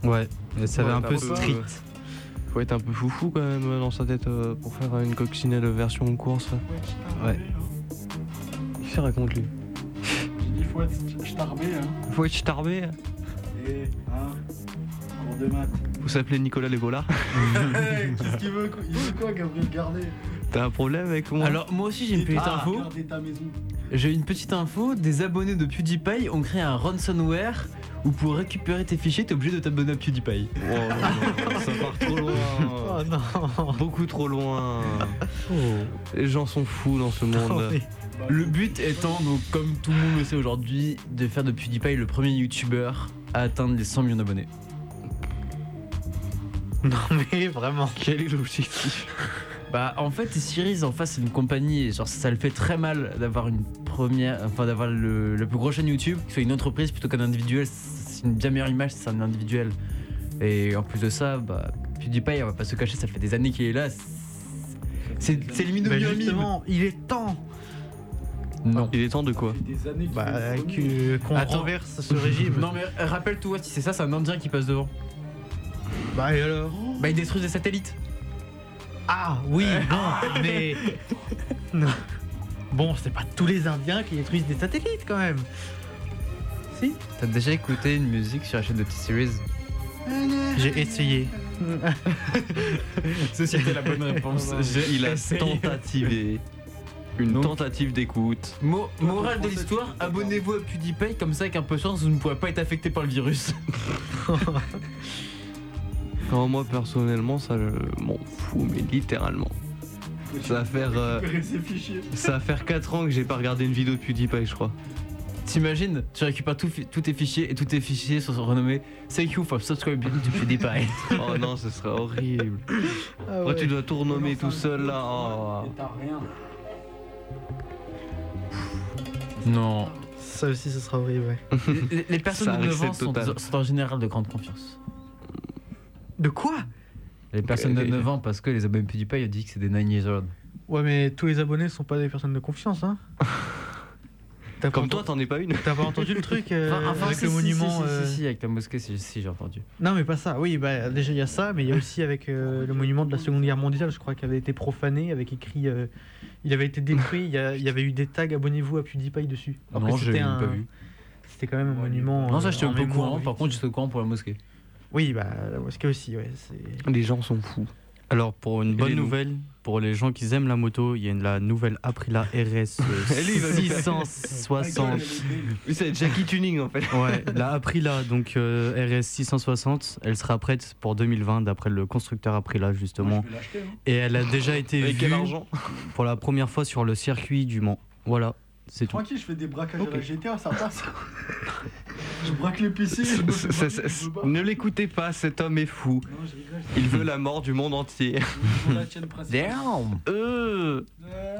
Speaker 10: Ouais, ça va
Speaker 6: Ouais,
Speaker 10: un peu
Speaker 6: un peu-
Speaker 10: street.
Speaker 6: Faut être un peu foufou quand même dans sa tête euh, pour faire une coccinelle version course.
Speaker 10: Ouais.
Speaker 6: Qu'est-ce qu'il raconte lui?
Speaker 25: Il faut être starbé hein.
Speaker 6: Faut être starbé.
Speaker 25: Et hein. Cours de maths.
Speaker 6: Faut s'appeler Nicolas Legola?
Speaker 25: Hey, Qu'est-ce qu'il veut quoi? Il veut quoi Gabriel Gardet?
Speaker 6: T'as un problème avec moi
Speaker 7: Alors, moi aussi j'ai une petite
Speaker 25: Ah,
Speaker 7: info. J'ai une petite info. Des abonnés de PewDiePie ont créé un ransomware où pour récupérer tes fichiers, t'es obligé de t'abonner à PewDiePie.
Speaker 6: Oh, non, non, ça part trop loin.
Speaker 8: Oh non.
Speaker 6: Beaucoup trop loin. Les gens sont fous dans ce monde.
Speaker 8: oui.
Speaker 7: Le but étant, donc, comme tout le monde le sait aujourd'hui, de faire de PewDiePie le premier YouTuber à atteindre les 100 millions d'abonnés.
Speaker 8: Non mais vraiment.
Speaker 6: Quel est l'objectif
Speaker 7: Bah en fait Series en face c'est une compagnie et genre ça le fait très mal d'avoir une première enfin d'avoir le, la plus grosse chaîne YouTube qui soit une entreprise plutôt qu'un individuel. C'est une bien meilleure image si c'est un individuel. Et en plus de ça bah PewDiePie on va pas se cacher ça fait des années qu'il est là. C'est c'est limite
Speaker 8: Bah
Speaker 7: un mime.
Speaker 8: justement, il est temps.
Speaker 7: Non.
Speaker 6: Il est temps de quoi
Speaker 25: Des années
Speaker 8: bah, que- qu'on renverse ce régime.
Speaker 7: non mais euh, rappelle-toi si c'est ça c'est un indien qui passe devant.
Speaker 8: Bah et alors
Speaker 7: bah il détruit des satellites
Speaker 8: Ah oui, bon, mais. Non. Bon, c'est pas tous les Indiens qui détruisent des satellites quand même. Si
Speaker 7: t'as déjà écouté une musique sur la chaîne de T-Series
Speaker 8: J'ai essayé.
Speaker 7: Ceci était la bonne réponse J'ai
Speaker 6: Il a
Speaker 7: essayé.
Speaker 6: tentativé. Une
Speaker 7: Donc-
Speaker 6: tentative d'écoute.
Speaker 7: Mo- morale de l'histoire, abonnez-vous à PewDiePie, comme ça avec un peu de chance vous ne pourrez pas être affecté par le virus.
Speaker 6: Non, moi personnellement, ça je m'en fous, mais littéralement. Ça va faire, euh, ça va faire 4 ans que j'ai pas regardé une vidéo de PewDiePie, je crois.
Speaker 7: T'imagines, tu récupères tout fi- tous tes fichiers et tous tes fichiers sont renommés Thank you for subscribing to PewDiePie.
Speaker 6: Oh non, ce serait horrible.
Speaker 8: Ah
Speaker 6: Après, tu dois tout renommer tout seul là. Oh.
Speaker 25: Et t'as rien.
Speaker 7: non.
Speaker 8: Ça aussi, ce sera horrible, ouais.
Speaker 7: Les, les personnes
Speaker 6: Ça
Speaker 7: de 9
Speaker 6: risque
Speaker 7: ans sont,
Speaker 6: total.
Speaker 7: sont en général de grande confiance.
Speaker 8: De quoi
Speaker 7: Les personnes de
Speaker 6: ok.
Speaker 7: 9 ans, parce que les abonnés PewDiePie ont dit que c'est des 9 years old.
Speaker 8: Ouais, mais tous les abonnés sont pas des personnes de confiance, hein. T'as
Speaker 6: Comme toi, t'en es pas une.
Speaker 8: T'as pas entendu le truc euh,
Speaker 7: Enfin, enfin,
Speaker 8: avec
Speaker 7: si,
Speaker 8: le
Speaker 7: si,
Speaker 8: monument
Speaker 7: si, si,
Speaker 8: euh,
Speaker 7: si, si, avec la mosquée, si, si, j'ai entendu.
Speaker 8: Non, mais pas ça. Oui, bah déjà il y a ça, mais il y a aussi avec euh, le monument de la Seconde Guerre mondiale, je crois, qui avait été profané, avec écrit. euh, il avait été détruit. Il y, a- il y avait eu des tags abonnez-vous à PewDiePie dessus.
Speaker 7: Non, j'ai
Speaker 8: c'était
Speaker 7: même
Speaker 8: un-
Speaker 7: pas vu.
Speaker 8: C'était quand même un monument.
Speaker 7: Non, ça
Speaker 8: euh,
Speaker 7: j'étais
Speaker 8: en
Speaker 7: un peu au
Speaker 8: mémoire.
Speaker 7: courant. Par contre, j'étais au courant pour la mosquée.
Speaker 8: Oui, bah la mosquée aussi, ouais. c'est-
Speaker 6: Les gens sont fous.
Speaker 10: Alors, pour une
Speaker 6: Et
Speaker 10: bonne nouvelle, pour les gens qui aiment la moto, il y a une- la nouvelle Aprilia RS euh,
Speaker 6: Et lui, il va nous faire-
Speaker 10: 660.
Speaker 6: Oui, c'est Jackie Tuning en fait.
Speaker 10: Ouais, la Aprilia, donc euh, RS 660, elle sera prête pour 2020 d'après le constructeur Aprilia justement.
Speaker 25: je vais l'acheter, hein.
Speaker 10: Et elle a déjà été
Speaker 6: Avec
Speaker 10: vue
Speaker 6: quel argent
Speaker 10: pour la première fois sur le circuit du Mans. Voilà, c'est tout.
Speaker 25: Tranquille, je fais des braquages à la GTA, ça passe. je braque les PC. je me fais
Speaker 6: Ça-
Speaker 25: braquer,
Speaker 6: ça-
Speaker 25: je veux pas.
Speaker 6: ne l'écoutez pas, cet homme est fou.
Speaker 25: Non, je rigole.
Speaker 6: Il veut la mort du monde entier.
Speaker 25: La principale.
Speaker 6: Euh,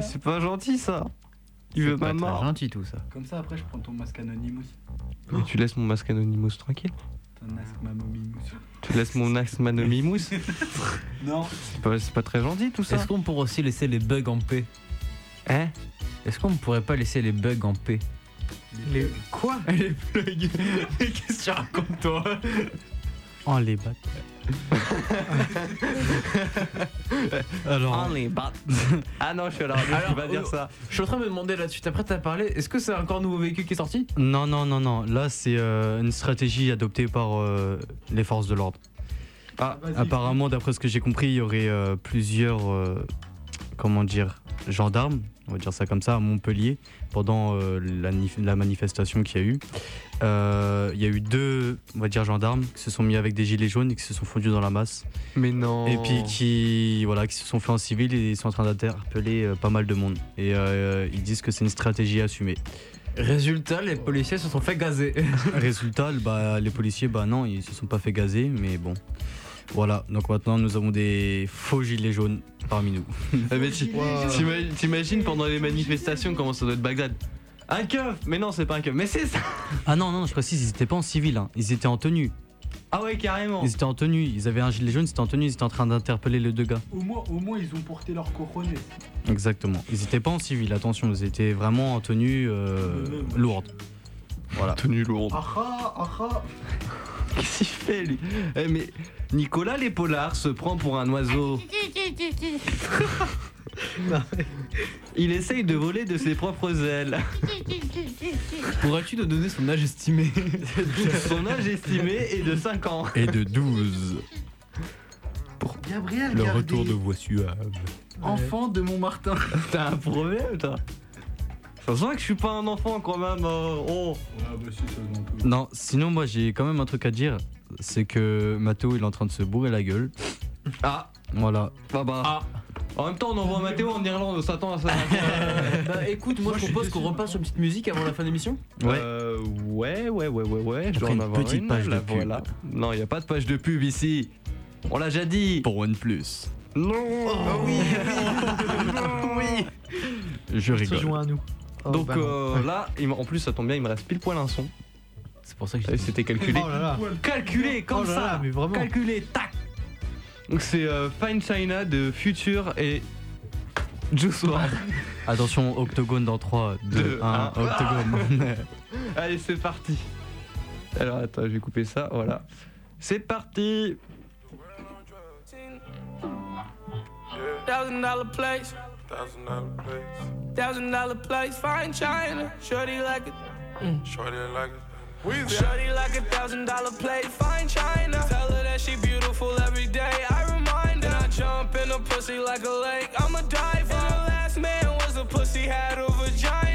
Speaker 6: c'est pas gentil ça. Il veut ma mort.
Speaker 7: gentil tout ça.
Speaker 25: Comme ça, après, je prends ton masque Anonymous.
Speaker 6: Mais tu laisses mon masque Anonymous tranquille.
Speaker 25: Ton masque.
Speaker 6: Tu laisses mon masque Anonymous.
Speaker 25: Non.
Speaker 6: C'est pas, c'est pas très gentil tout ça.
Speaker 7: Est-ce qu'on pourrait aussi laisser les bugs en paix?
Speaker 6: Hein?
Speaker 7: Est-ce qu'on ne pourrait pas laisser les bugs en paix?
Speaker 8: Les... Quoi
Speaker 7: Les bugs Qu'est-ce que tu racontes toi
Speaker 10: Oh les bacs. Alors,
Speaker 6: On les bat. Ah non, je suis à la radio, je peux pas dire
Speaker 7: euh,
Speaker 6: ça.
Speaker 7: Je suis en train de me demander là-dessus, après t'as parlé, est-ce que c'est encore un nouveau véhicule qui est sorti?
Speaker 10: Non, non, non, non. Là, c'est euh, une stratégie adoptée par euh, les forces de l'ordre.
Speaker 6: Ah,
Speaker 10: Apparemment, d'après ce que j'ai compris, il y aurait euh, plusieurs, euh, comment dire, gendarmes, on va dire ça comme ça, à Montpellier, pendant euh, la, nif- la manifestation qu'il y a eu. Euh, Il y a eu deux, on va dire, gendarmes qui se sont mis avec des gilets jaunes et qui se sont fondus dans la masse.
Speaker 6: Mais non.
Speaker 10: Et puis qui, voilà, qui se sont fait en civil et ils sont en train d'interpeller euh, pas mal de monde. Et ils disent que c'est une stratégie assumée.
Speaker 7: Résultat, les policiers se sont fait gazer.
Speaker 10: Résultat, bah, les policiers, bah non, ils se sont pas fait gazer, mais bon. Voilà, donc maintenant nous avons des faux gilets jaunes parmi nous.
Speaker 6: Ah, mais tu- t'ima- T'imagines pendant les manifestations comment ça doit être Bagdad Un keuf Mais non, c'est pas un keuf. Mais c'est ça
Speaker 10: Ah non, non, je précise, ils étaient pas en civil, hein. ils étaient en tenue.
Speaker 6: Ah ouais, carrément.
Speaker 10: Ils étaient en tenue, ils avaient un gilet jaune, ils étaient en tenue, ils étaient en train d'interpeller les deux gars.
Speaker 25: Au moins, au moins, ils ont porté leur coronnet.
Speaker 10: Exactement. Ils étaient pas en civil, attention, ils étaient vraiment en tenue euh, lourde. Voilà.
Speaker 6: Tenue lourde.
Speaker 25: Ah ah, ah ah.
Speaker 6: Qu'est-ce qu'il fait lui Eh, mais Nicolas Lépolard se prend pour un oiseau. Il essaye de voler de ses propres ailes.
Speaker 7: Pourrais-tu nous donner son âge estimé
Speaker 6: Son âge estimé est de 5 ans.
Speaker 10: Et de 12.
Speaker 25: Gabriel,
Speaker 10: Le retour de voix suave.
Speaker 25: Enfant de Montmartin.
Speaker 6: T'as un problème, toi? Ça se voit que je suis pas un enfant quand même. euh, oh.
Speaker 25: Ouais, bah si, ça un peu.
Speaker 10: Non, sinon moi j'ai quand même un truc à dire, c'est que Mathéo il est en train de se bourrer la gueule.
Speaker 6: Ah,
Speaker 10: Voilà.
Speaker 6: bah bah. En même temps, on envoie Mathéo en Irlande, on s'attend à ça.
Speaker 7: Bah écoute, moi,
Speaker 25: Moi,
Speaker 7: je
Speaker 25: je
Speaker 7: propose qu'on repasse sur une petite musique avant la fin de l'émission.
Speaker 10: Ouais.
Speaker 6: Euh, ouais, ouais, ouais, ouais, ouais. Je
Speaker 10: Après
Speaker 6: dois en
Speaker 10: une
Speaker 6: avoir
Speaker 10: petite
Speaker 6: une,
Speaker 10: page de
Speaker 6: là,
Speaker 10: pub.
Speaker 6: voilà. Non, il y a pas de page de pub ici. On l'a déjà dit.
Speaker 10: Pour OnePlus.
Speaker 6: Non.
Speaker 8: oui,
Speaker 6: oui.
Speaker 10: Je
Speaker 8: Se
Speaker 10: rigole.
Speaker 8: joint à nous. Oh,
Speaker 6: Donc
Speaker 8: bah
Speaker 6: euh, là, en plus, ça tombe bien, il me reste pile poil un son.
Speaker 7: C'est pour ça que
Speaker 6: C'était calculé.
Speaker 8: Oh là là.
Speaker 6: Calculé comme
Speaker 8: Oh là
Speaker 6: ça.
Speaker 8: là, mais vraiment.
Speaker 6: Calculé, tac. Donc c'est euh, Fine China de Future et Juice WRLD.
Speaker 10: Attention, octogone dans 3, 2,
Speaker 6: Deux,
Speaker 10: 1,
Speaker 6: un.
Speaker 10: octogone.
Speaker 6: Allez, c'est parti. Alors attends, je vais couper ça, voilà. C'est parti.
Speaker 26: Thousand dollar place. Thousand dollar place. Thousand dollar place. Fine China. Shorty like it. Shorty like it. Shorty like a thousand dollar plate, fine china. Tell her that she beautiful every day. I remind her. And I jump in a pussy like a lake. I'm a diver. And her last man was a pussy, had a vagina.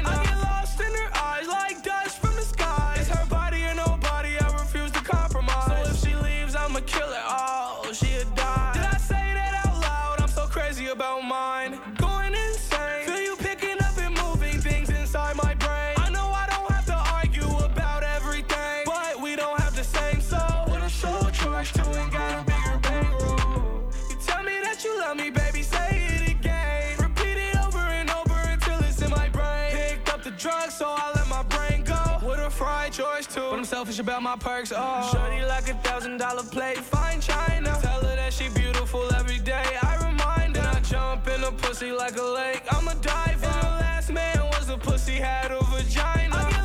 Speaker 26: Too. But I'm selfish about my perks. Oh, shorty like a thousand dollar plate, fine china. Tell her that she beautiful every day. I remind her. And I jump in a pussy like a lake. I'm a diver. And her last man was a pussy, had a vagina.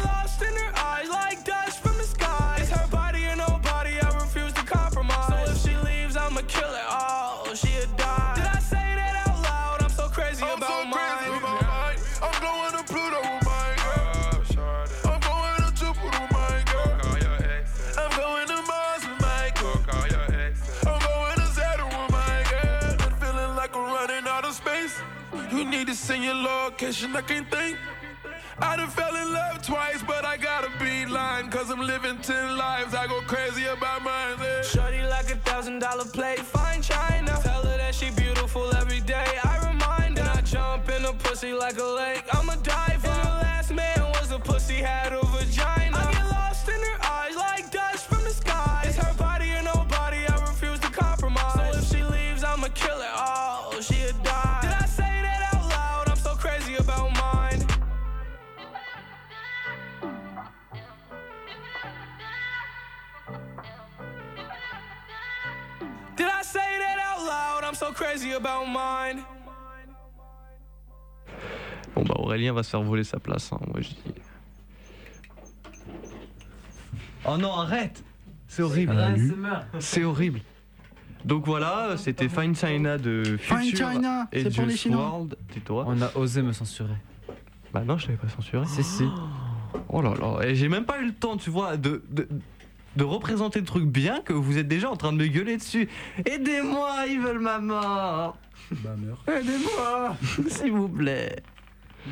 Speaker 27: Send your location, I can't think. I done fell in love twice, but I gotta be lying. Cause I'm living ten lives, I go crazy about mine. yeah.
Speaker 22: Shorty like a thousand dollar plate, fine china. Tell her that she beautiful every day. I remind her. And I jump in a pussy like a lake. I'm
Speaker 6: Bon bah Aurélien va se faire voler sa place, hein, moi je dis. Oh non, arrête C'est horrible. C'est horrible. Donc voilà, c'était Fine China de
Speaker 24: Fine
Speaker 6: Future
Speaker 24: China,
Speaker 6: et
Speaker 24: c'est pour les Chinois.
Speaker 6: Tais-toi.
Speaker 7: On a osé me censurer.
Speaker 6: Bah non, je t'avais pas censuré.
Speaker 7: Si, si.
Speaker 6: Oh là là, et j'ai même pas eu le temps, tu vois, de, de, de représenter le truc bien que vous êtes déjà en train de me gueuler dessus. Aidez-moi, ils veulent ma mort
Speaker 25: Bah meurs.
Speaker 6: Aidez-moi S'il vous plaît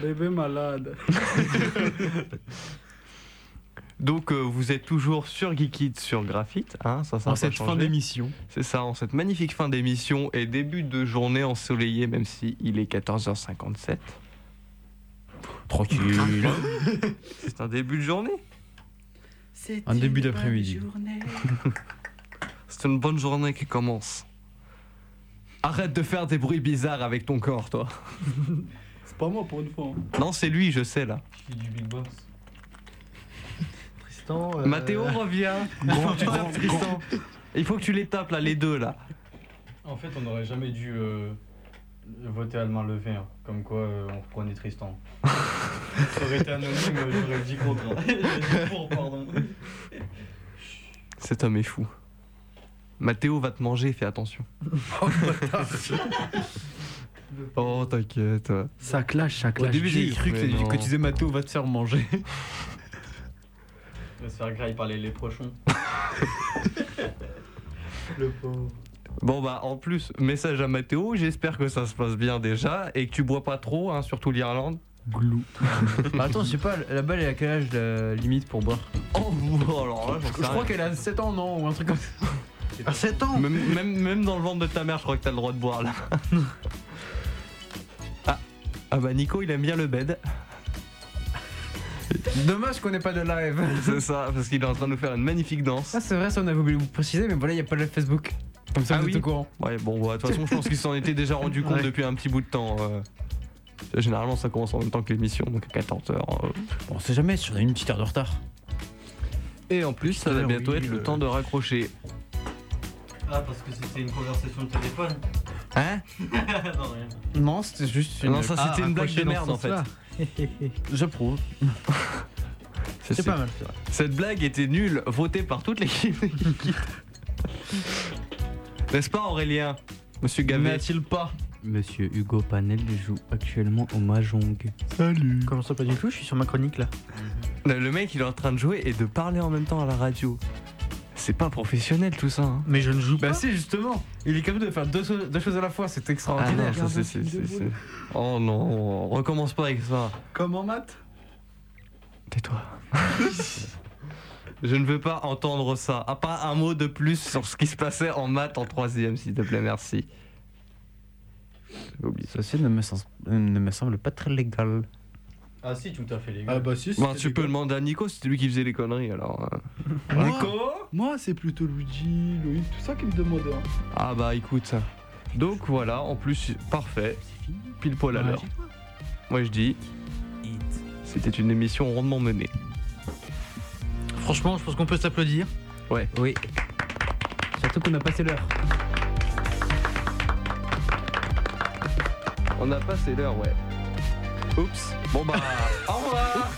Speaker 25: Bébé malade.
Speaker 6: Donc euh, vous êtes toujours sur Geekit sur Graphite, hein, ça, ça
Speaker 10: En cette fin d'émission.
Speaker 6: C'est ça, en cette magnifique fin d'émission et début de journée ensoleillée, même si il est 14h57.
Speaker 7: Tranquille.
Speaker 6: C'est un début de journée.
Speaker 7: Un début d'après-midi.
Speaker 6: C'est une bonne journée qui commence. Arrête de faire des bruits bizarres avec ton corps, toi.
Speaker 25: C'est pas moi pour une fois. hein.
Speaker 6: Non, c'est lui, je sais là.
Speaker 10: du big box. Tristan. euh,
Speaker 6: Mathéo revient. Il faut que tu tapes Tristan. Il faut que tu les tapes là, les deux là.
Speaker 10: En fait, on n'aurait jamais dû euh, voter à main levée, hein. comme quoi euh, on reprenait Tristan. Ça aurait été anonyme, euh, j'aurais dit contre. hein. J'aurais dit pour, pardon.
Speaker 6: Cet homme est fou. Mathéo va te manger, fais attention. Oh, t'inquiète.
Speaker 10: Ça clash, ça
Speaker 7: Au
Speaker 10: clash.
Speaker 7: début, j'ai cru que, tu disais Mathéo va te faire manger.
Speaker 10: Il va se faire grailler par les léprochons. Le pauvre.
Speaker 6: Bon bah en plus, message à Mathéo, j'espère que ça se passe bien déjà et que tu bois pas trop, hein, surtout l'Irlande.
Speaker 7: Glou. Bah, attends, je sais pas, la balle elle a quel âge la limite pour boire?
Speaker 6: Oh, alors là,
Speaker 7: Je crois qu'elle a 7 ans, non Ou un truc comme ça.
Speaker 24: À 7 ans?
Speaker 6: Même, même, même dans le ventre de ta mère, je crois que t'as le droit de boire là. ah. ah bah Nico, il aime bien le bed.
Speaker 7: Dommage qu'on ait pas de live.
Speaker 6: C'est ça, parce qu'il est en train de nous faire une magnifique danse.
Speaker 7: Ah, c'est vrai, ça on avait oublié de vous préciser, mais voilà, il n'y a pas le Facebook. Comme ça,
Speaker 6: Ah
Speaker 7: vous
Speaker 6: oui
Speaker 7: êtes au courant.
Speaker 6: Ouais, bon, bah, de toute façon, je pense qu'il s'en était déjà rendu compte
Speaker 7: Ouais.
Speaker 6: depuis un petit bout de temps. euh. Généralement, ça commence en même temps que l'émission, donc à 14h.
Speaker 7: Bon, on sait jamais, si on a une petite heure de retard.
Speaker 6: Et en plus, ça va
Speaker 10: Ah
Speaker 6: bientôt
Speaker 10: oui,
Speaker 6: être le
Speaker 10: euh.
Speaker 6: temps de raccrocher.
Speaker 10: Ah, parce que c'était une conversation de téléphone
Speaker 6: Hein
Speaker 10: Non, rien.
Speaker 7: Non, c'était juste une.
Speaker 6: Non, ça c'était
Speaker 7: Ah,
Speaker 6: une blague de merde en fait.
Speaker 7: J'approuve.
Speaker 6: C'est
Speaker 7: pas mal, c'est vrai.
Speaker 6: Cette blague était nulle, votée par toute l'équipe. N'est-ce pas Aurélien Monsieur Gavet
Speaker 10: a-t-il pas
Speaker 28: Monsieur Hugo Panel joue actuellement au Mahjong.
Speaker 24: Salut
Speaker 10: Comment ça, pas du tout Je suis sur ma chronique là.
Speaker 6: Le mec il est en train de jouer et de parler en même temps à la radio. C'est pas professionnel tout ça. Hein.
Speaker 10: Mais je ne joue
Speaker 7: Bah,
Speaker 10: pas.
Speaker 7: si, justement. Il est capable de faire deux, cho- deux choses à la fois, c'est
Speaker 6: Ah
Speaker 7: extraordinaire.
Speaker 6: non, ça, c'est- c'est- c'est- Oh non, recommence pas avec ça.
Speaker 25: Comme en maths
Speaker 6: Tais-toi. Je ne veux pas entendre ça. Ah, pas un mot de plus sur ce qui se passait en maths en troisième, s'il te plaît, merci. J'ai oublié ça.
Speaker 7: Ceci ne me, sens- ne me semble pas très légal.
Speaker 10: Ah, si, tout à fait, les gars.
Speaker 25: Ah bah si,
Speaker 6: Bon,
Speaker 25: c'était
Speaker 6: tu peux
Speaker 25: légal.
Speaker 6: demander à Nico, c'était lui qui faisait les conneries alors. euh.
Speaker 25: Moi, moi c'est plutôt Luigi, Loïc, tout ça qui me demandait. hein.
Speaker 6: Ah bah écoute. Donc voilà, en plus, parfait. Pile poil à l'heure. Moi je dis, c'était une émission rondement menée.
Speaker 10: Franchement, je pense qu'on peut s'applaudir.
Speaker 6: Ouais.
Speaker 7: Oui. Surtout qu'on a passé l'heure.
Speaker 6: On a passé l'heure, ouais. Oups. Bon bah, au revoir.